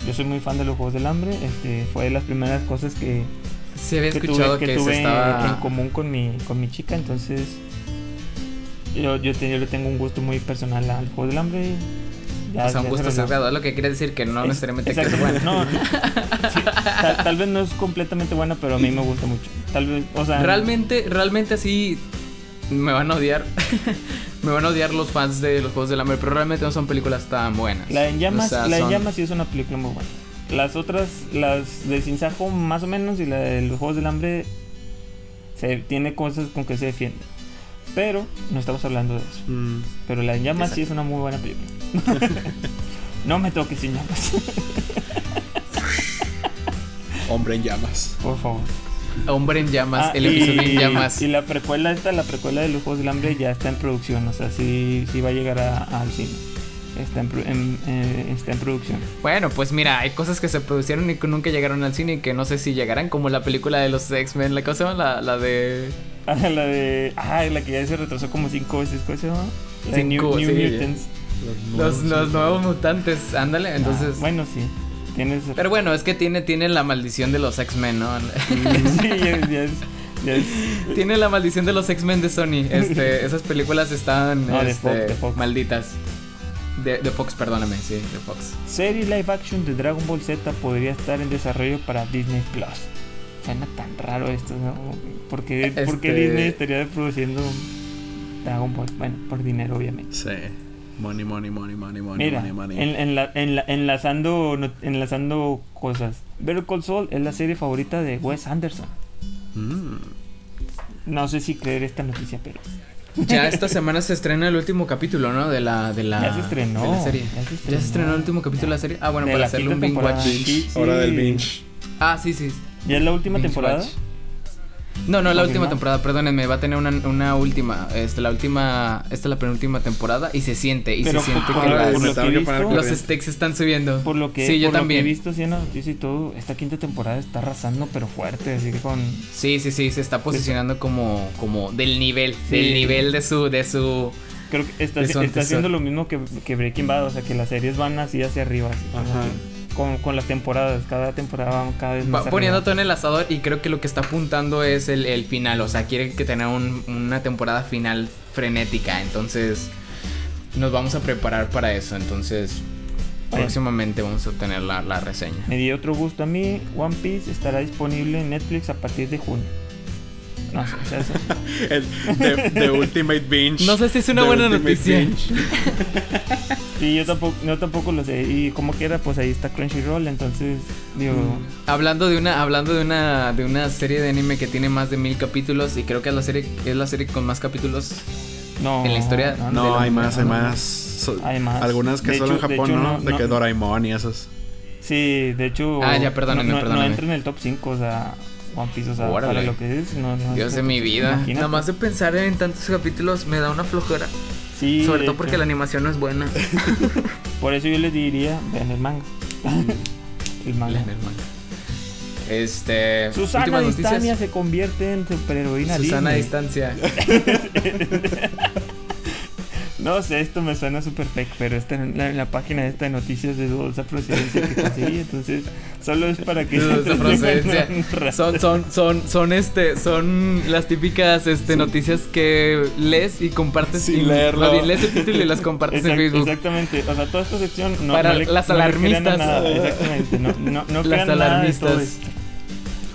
Yo soy muy fan de los Juegos del Hambre. Este fue de las primeras cosas que, Se había que escuchado tuve, que, que tuve estaba... en común con mi, con mi chica. Entonces yo, yo, te- yo le tengo un gusto muy personal al Juego del Hambre. Ya- o sea, un gusto. Es lo que quiere decir que no Es- necesariamente que es bueno. no, sí, tal, tal vez no es completamente buena, pero a mí me gusta mucho. Tal vez, o sea, Realmente, realmente así me van a odiar. me van a odiar los fans de los Juegos del Hambre, pero realmente no son películas tan buenas. La en llamas, O sea, la en llamas sí es una película muy buena. Las otras, las de Sin Sajo más o menos y la de los Juegos del Hambre se tiene cosas con que se defiende. Pero no estamos hablando de eso. Mm. Pero la en llamas sí es una muy buena película. no me toques sin llamas, Hombre en llamas. por favor. Hombre en llamas, Ah, el y- episodio en llamas. Y la precuela esta, la precuela de Juegos del Hambre ya está en producción, o sea, sí, sí va a llegar a- al cine. Está en, pro- en- eh, está en producción. Bueno, pues mira, hay cosas que se producieron y que nunca llegaron al cine y que no sé si llegarán, como la película de los X-Men, la cosa, la, la de... Ah, la de. Ah, la que ya se retrasó como cinco veces. ¿Cómo se llama? La de Cinco, New, New sí, ya. Mutants. Los, los nuevos mutantes, ándale, entonces... Ah, bueno, sí. Tienes. Pero bueno, es que tiene, tiene la maldición de los X-Men, ¿no? sí, ya, ya es. Ya es tiene la maldición de los X-Men de Sony. Este, esas películas están No, de este, Fox, de Fox. malditas. De, de Fox, perdóname, sí, de Fox. Serie live action de Dragon Ball Z podría estar en desarrollo para Disney Plus. Suena tan raro esto, ¿no? ¿Por qué, por qué Este- Disney estaría produciendo Dragon Ball? Bueno, por dinero, obviamente. Sí. Money, money, money, money, money, Mira, money, money. en- en la- en la- enlazando, no- enlazando cosas. Better Call Saul es la serie favorita de Wes Anderson. Mm. No sé si creer esta noticia, pero Ya esta semana se estrena el último capítulo, ¿no? De la, de la, Ya se estrenó, de la serie. ya se Ya se estrenó. el último capítulo de la serie. Ah, bueno, De para hacerle un binge watch. Binge. Sí, sí. Hora del binge. Ah, sí, sí. ¿Ya es la última Binge temporada? watch. No, no, la última temporada, perdónenme, va a tener una, una última, este, la última, esta es la penúltima temporada y se siente, y Pero se siente que las- lo visto- los stakes están subiendo. Por lo que, sí, yo por lo que también. he visto así en la noticia y todo, esta quinta temporada está arrasando pero fuerte, así que con... Sí, sí, sí, se está posicionando como, como del nivel, Sí. del nivel de su, de su, creo que está, haciendo lo mismo que, que Breaking Bad, o sea, que las series van así hacia arriba, así, Ajá. que con, con las temporadas, cada temporada van cada vez más Va poniendo arriba. todo en el asador y creo que lo que está apuntando es el, el final. O sea, quiere que tener un- una temporada final frenética. Entonces, nos vamos a preparar para eso. Entonces, Bueno. próximamente vamos a obtener la, la reseña. Me dio otro gusto a mí, One Piece estará disponible en Netflix a partir de junio. No sé, eso- El the, the Ultimate Binge. No sé si es una The buena Ultimate noticia. Sí, yo tampoco, yo tampoco lo sé. Y como quiera, pues ahí está Crunchyroll, entonces, digo, Mm. Hablando de una, hablando de una, de una serie de anime que tiene más de mil capítulos y creo que es la serie, es la serie con más capítulos. no. En la historia- No, la- hay más, hay no. más. So- Hay más. Algunas que De solo hecho- en de Japón, hecho, ¿no? no- De no- que Doraemon y esos. Sí, de hecho. Ah, ya, perdónenme, no, no, perdónenme. No entra en el top 5, o sea, One Piece, o sea, Órale. para lo que es. No, no Dios de en mi cinco, vida. imagínate. Nada más de pensar en tantos capítulos me da una flojera. Sí, Sobre todo porque hecho. la animación no es buena. Por eso yo les diría, vean el manga. el manga. Lean el manga. Este. Susana noticias. se convierte en superheroína Susana a Disney. distancia. No sé, esto me suena super fake, pero está en la, en la página esta de noticias de dudosa procedencia que conseguí, entonces solo es para que Dudosa procedencia. Son, son, son, son este, son las típicas este, noticias que lees y compartes Sin y leerlo. más bien lees el título y las compartes en Facebook. Exactamente, o sea, toda esta sección no, Para no le- las no le alarmistas. nada, exactamente, no, no, no Las crean nada de todo alarmistas. esto.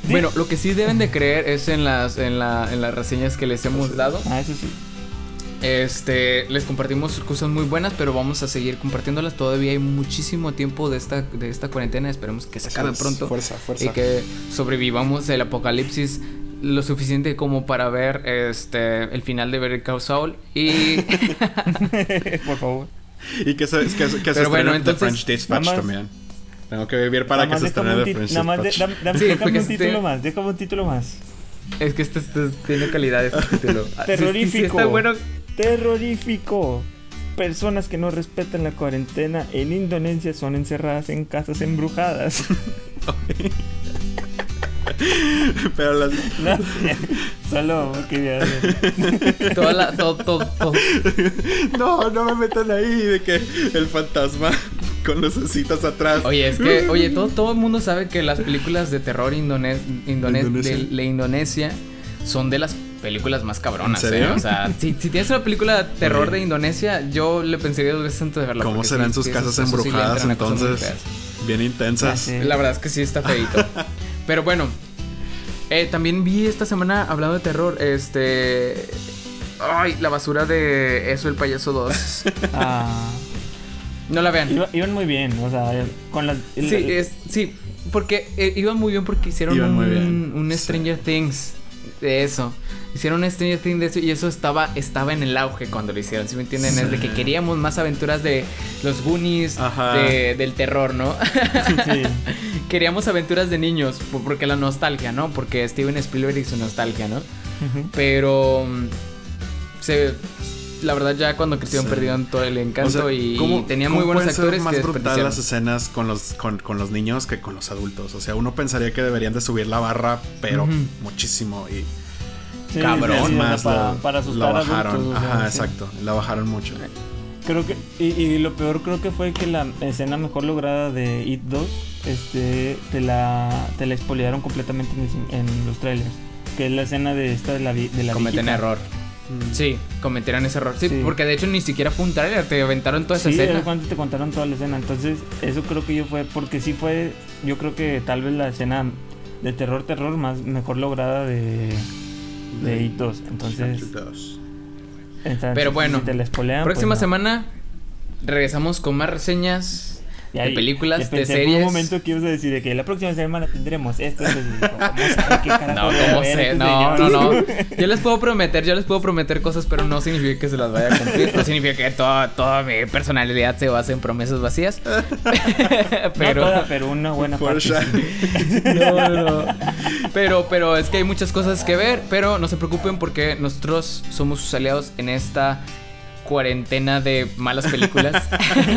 Bueno, lo que sí deben de creer es en las, en la, en las reseñas que les hemos dado. Ah, eso sí. Este, les compartimos cosas muy buenas, pero vamos a seguir compartiéndolas. Todavía hay muchísimo tiempo de esta, de esta cuarentena. Esperemos que se acabe pronto. Fuerza, fuerza. y que sobrevivamos el apocalipsis lo suficiente como para ver este el final de Better Call Saul y Por favor. Y que se, que, que se bueno, The French Dispatch más- también. Tengo que vivir para que se déjame estrene The French Nada más, de- Dispatch. dam- dam- Sí, déjame un título este- más, déjame un título más. es que este, este tiene calidad este título. Sí, sí, sí, Terrorífico. está bueno. Terrorífico. Personas que no respetan la cuarentena en Indonesia son encerradas en casas embrujadas. Pero las, No solo quería. Toda la, todo, todo, todo. no, no me metan ahí de que el fantasma con lucecitas atrás. Oye, es que, oye, todo, todo el mundo sabe que las películas de terror indone- indone- Indonesia. de, de Indonesia son de las películas más cabronas, ¿En serio? ¿eh? O sea, si, si tienes una película de terror de Indonesia, yo le pensaría dos veces antes de verla. ¿Cómo serán sí, sus casas sí embrujadas entonces? Bien intensas. La verdad es que sí está feito. Pero bueno, eh, también vi esta semana hablando de terror, este... Ay, la basura de Eso el Payaso 2. Ah, No la vean. iba- iban muy bien, o sea, con las. el- Sí, es, sí, porque eh, iban muy bien porque hicieron un, muy bien, un sí. Stranger Things de eso. Hicieron un Stranger Things de eso y eso estaba, estaba en el auge cuando lo hicieron, ¿sí me entienden? Es de que queríamos más aventuras de los Goonies, de- del terror, ¿no? sí. queríamos aventuras de niños, por- porque la nostalgia, ¿no? Porque Steven Spielberg y su nostalgia, ¿no? Pero... mm, Se, la verdad ya cuando crecieron Sí. perdieron todo el encanto O sea, y ¿cómo- tenían cómo muy buenos actores más que brutal las escenas con los, con, con los niños que con los adultos. O sea, uno pensaría que deberían de subir la barra, pero muchísimo. Y Sí, Cabrón. sí, más, para, la, para asustar la a bajaron. adultos, o sea, Ajá, sí. exacto. La bajaron mucho. Creo que. Y, y lo peor creo que fue que la escena mejor lograda de It 2 este, te la, te la expoliaron completamente en, los trailers. Que es la escena de esta de la, de la cometen viejita. error. Sí, cometieron ese error. Sí, Sí. porque de hecho ni siquiera fue un trailer, te aventaron toda esa Sí, escena. es cuando te contaron toda la escena. Entonces, eso creo que yo fue. Porque sí fue. Yo creo que tal vez la escena de terror, terror más mejor lograda de. De It 2. Entonces. entonces, Pero si bueno, te la spoilean, Próxima pues no. semana regresamos con más reseñas de ahí- películas, de series. un momento que ibas a decir de que la próxima semana tendremos esto. esto, y digo, ¿Cómo sabe qué No, ¿cómo sé? este No, no, señor? no. Yo les puedo prometer, yo les puedo prometer cosas, pero no significa que se las vaya a cumplir. No significa que toda, toda mi personalidad se base en promesas vacías. No pero. toda, pero una buena parte. sí. No, no, no. Pero, pero es que hay muchas cosas que ver, pero no se preocupen porque nosotros somos sus aliados en esta cuarentena de malas películas.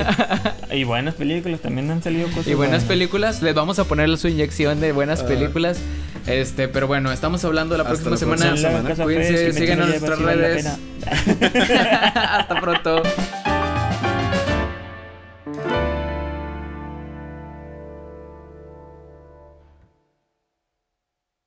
y buenas películas, también han salido cosas. Y buenas, películas, les vamos a poner su inyección de buenas ah. películas. Este, pero bueno, estamos hablando la próxima semana. semana. Cuídense, si en nuestras redes. Hasta pronto.